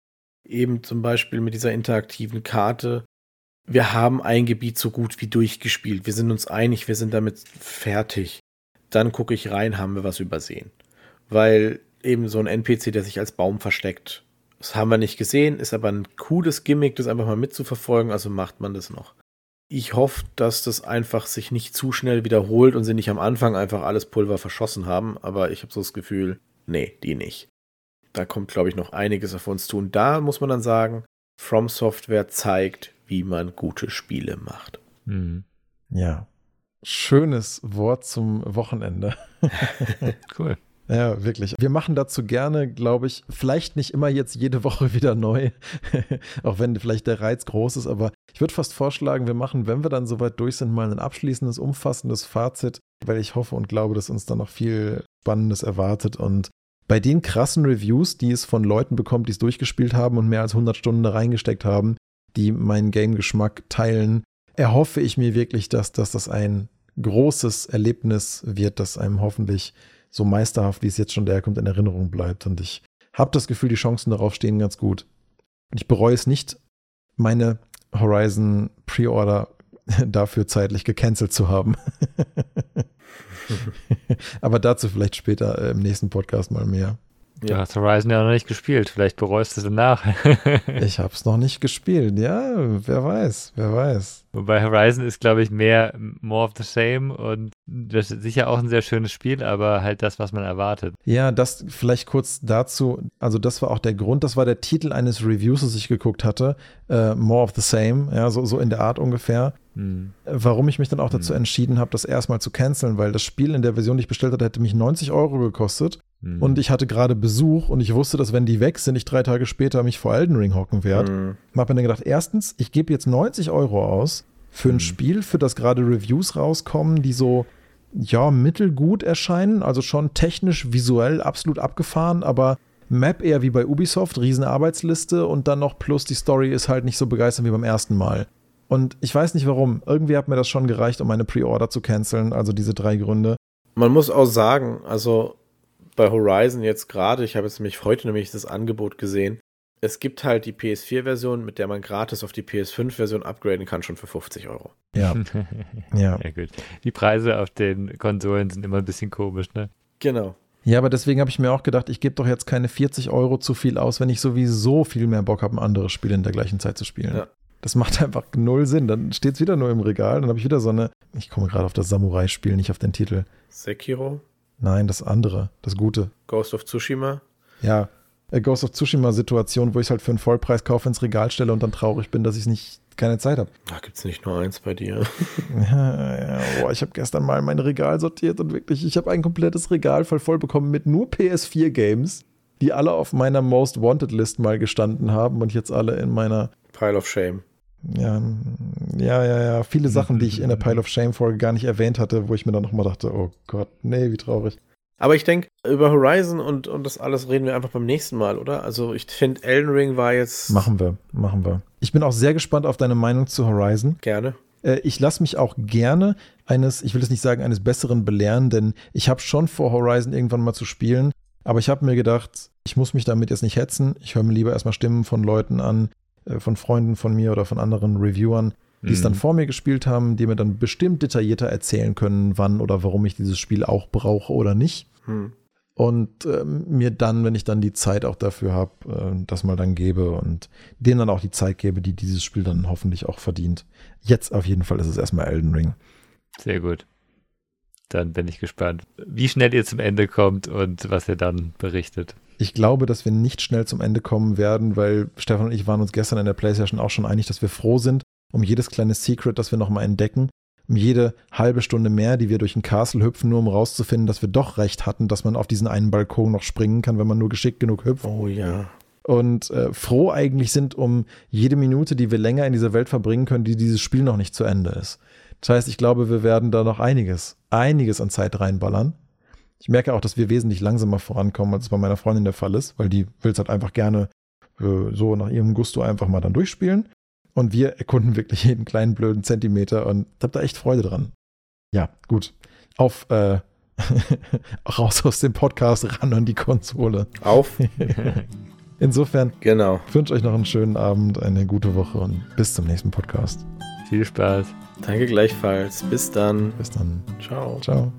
Speaker 3: eben zum Beispiel mit dieser interaktiven Karte. Wir haben ein Gebiet so gut wie durchgespielt. Wir sind uns einig, wir sind damit fertig. Dann gucke ich rein, haben wir was übersehen. Weil eben so ein NPC, der sich als Baum versteckt, das haben wir nicht gesehen, ist aber ein cooles Gimmick, das einfach mal mitzuverfolgen, also macht man das noch. Ich hoffe, dass das einfach sich nicht zu schnell wiederholt und sie nicht am Anfang einfach alles Pulver verschossen haben, aber ich habe so das Gefühl, nee, die nicht. Da kommt, glaube ich, noch einiges auf uns zu. Und da muss man dann sagen, From Software zeigt, wie man gute Spiele macht.
Speaker 1: Mhm. Ja. Schönes Wort zum Wochenende. <laughs>
Speaker 2: cool.
Speaker 1: Ja, wirklich. Wir machen dazu gerne, glaube ich, vielleicht nicht immer jetzt jede <laughs> Woche wieder neu, <laughs> auch wenn vielleicht der Reiz groß ist, aber ich würde fast vorschlagen, wir machen, wenn wir dann soweit durch sind, mal ein abschließendes, umfassendes Fazit, weil ich hoffe und glaube, dass uns da noch viel Spannendes erwartet und bei den krassen Reviews, die es von Leuten bekommt, die es durchgespielt haben und mehr als 100 Stunden da reingesteckt haben, die meinen Game-Geschmack teilen, erhoffe ich mir wirklich, dass, dass das ein großes Erlebnis wird, das einem hoffentlich so meisterhaft, wie es jetzt schon daherkommt, in Erinnerung bleibt. Und ich habe das Gefühl, die Chancen darauf stehen ganz gut. Und ich bereue es nicht, meine Horizon Pre-Order <laughs> dafür zeitlich gecancelt zu haben. <laughs> Aber dazu vielleicht später äh, im nächsten Podcast mal mehr.
Speaker 2: Ja. Du hast Horizon ja noch nicht gespielt. Vielleicht bereust du es danach. <laughs>
Speaker 1: ich habe es noch nicht gespielt. Ja, wer weiß, wer weiß.
Speaker 2: Wobei Horizon ist, glaube ich, mehr more of the same und das ist sicher auch ein sehr schönes Spiel, aber halt das, was man erwartet.
Speaker 1: Ja, das vielleicht kurz dazu. Also, das war auch der Grund, das war der Titel eines Reviews, das ich geguckt hatte. Uh, more of the same, ja, so, so in der Art ungefähr. Mhm. Warum ich mich dann auch dazu mhm. entschieden habe, das erstmal zu canceln, weil das Spiel in der Version, die ich bestellt hatte, hätte mich 90 Euro gekostet. Mhm. Und ich hatte gerade Besuch und ich wusste, dass wenn die weg sind, ich drei Tage später mich vor Elden Ring hocken werde. Mhm. Und habe mir dann gedacht, erstens, ich gebe jetzt 90 Euro aus für ein mhm. Spiel, für das gerade Reviews rauskommen, die so, ja, mittelgut erscheinen, also schon technisch, visuell absolut abgefahren, aber Map eher wie bei Ubisoft, riesen Arbeitsliste und dann noch plus die Story ist halt nicht so begeistert wie beim ersten Mal. Und ich weiß nicht warum. Irgendwie hat mir das schon gereicht, um meine Pre-Order zu canceln, also diese drei Gründe.
Speaker 3: Man muss auch sagen, also bei Horizon jetzt gerade, ich habe jetzt nämlich heute nämlich das Angebot gesehen, es gibt halt die PS4-Version, mit der man gratis auf die PS5-Version upgraden kann, schon für 50 Euro.
Speaker 1: Ja. <laughs>
Speaker 2: ja. ja, gut. Die Preise auf den Konsolen sind immer ein bisschen komisch, ne?
Speaker 3: Genau.
Speaker 1: Ja, aber deswegen habe ich mir auch gedacht, ich gebe doch jetzt keine 40 Euro zu viel aus, wenn ich sowieso viel mehr Bock habe, ein anderes Spiel in der gleichen Zeit zu spielen. Ja. Das macht <laughs> einfach null Sinn. Dann steht es wieder nur im Regal. Dann habe ich wieder so eine. Ich komme gerade auf das Samurai-Spiel, nicht auf den Titel.
Speaker 3: Sekiro?
Speaker 1: Nein, das andere, das Gute.
Speaker 3: Ghost of Tsushima?
Speaker 1: Ja, äh, Ghost of Tsushima-Situation, wo ich es halt für einen Vollpreis kaufe, ins Regal stelle und dann traurig bin, dass ich nicht keine Zeit habe.
Speaker 3: Da gibt es nicht nur eins bei dir. <laughs>
Speaker 1: ja, ja, boah, ich habe gestern mal mein Regal sortiert und wirklich, ich habe ein komplettes Regal voll voll bekommen mit nur PS4-Games, die alle auf meiner Most Wanted List mal gestanden haben und jetzt alle in meiner
Speaker 3: Pile of Shame.
Speaker 1: Ja, ja, ja, ja. Viele Sachen, die ich in der Pile of Shame-Folge gar nicht erwähnt hatte, wo ich mir dann nochmal dachte, oh Gott, nee, wie traurig.
Speaker 3: Aber ich denke, über Horizon und, und das alles reden wir einfach beim nächsten Mal, oder? Also ich finde, Elden Ring war jetzt.
Speaker 1: Machen wir, machen wir. Ich bin auch sehr gespannt auf deine Meinung zu Horizon.
Speaker 3: Gerne.
Speaker 1: Äh, ich lasse mich auch gerne eines, ich will es nicht sagen, eines Besseren belehren, denn ich habe schon vor, Horizon irgendwann mal zu spielen. Aber ich habe mir gedacht, ich muss mich damit jetzt nicht hetzen. Ich höre mir lieber erstmal Stimmen von Leuten an, von Freunden von mir oder von anderen Reviewern, die es dann
Speaker 2: Mhm.
Speaker 1: vor mir gespielt haben, die mir dann bestimmt detaillierter erzählen können, wann oder warum ich dieses Spiel auch brauche oder nicht.
Speaker 3: Hm.
Speaker 1: Und ähm, mir dann, wenn ich dann die Zeit auch dafür habe, äh, das mal dann gebe und denen dann auch die Zeit gebe, die dieses Spiel dann hoffentlich auch verdient. Jetzt auf jeden Fall ist es erstmal Elden Ring.
Speaker 2: Sehr gut. Dann bin ich gespannt, wie schnell ihr zum Ende kommt und was ihr dann berichtet.
Speaker 1: Ich glaube, dass wir nicht schnell zum Ende kommen werden, weil Stefan und ich waren uns gestern in der PlayStation auch schon einig, dass wir froh sind um jedes kleine Secret, das wir nochmal entdecken, um jede halbe Stunde mehr, die wir durch den Castle hüpfen, nur um rauszufinden, dass wir doch recht hatten, dass man auf diesen einen Balkon noch springen kann, wenn man nur geschickt genug hüpft.
Speaker 3: Oh ja.
Speaker 1: Und äh, froh eigentlich sind um jede Minute, die wir länger in dieser Welt verbringen können, die dieses Spiel noch nicht zu Ende ist. Das heißt, ich glaube, wir werden da noch einiges, einiges an Zeit reinballern. Ich merke auch, dass wir wesentlich langsamer vorankommen, als es bei meiner Freundin der Fall ist, weil die will es halt einfach gerne äh, so nach ihrem Gusto einfach mal dann durchspielen. Und wir erkunden wirklich jeden kleinen blöden Zentimeter und hab da echt Freude dran. Ja, gut. Auf, äh, <laughs> raus aus dem Podcast, ran an die Konsole.
Speaker 3: Auf. <laughs>
Speaker 1: Insofern
Speaker 3: genau.
Speaker 1: ich wünsche euch noch einen schönen Abend, eine gute Woche und bis zum nächsten Podcast.
Speaker 2: Viel Spaß.
Speaker 3: Danke gleichfalls. Bis dann.
Speaker 1: Bis dann.
Speaker 3: Ciao.
Speaker 1: Ciao.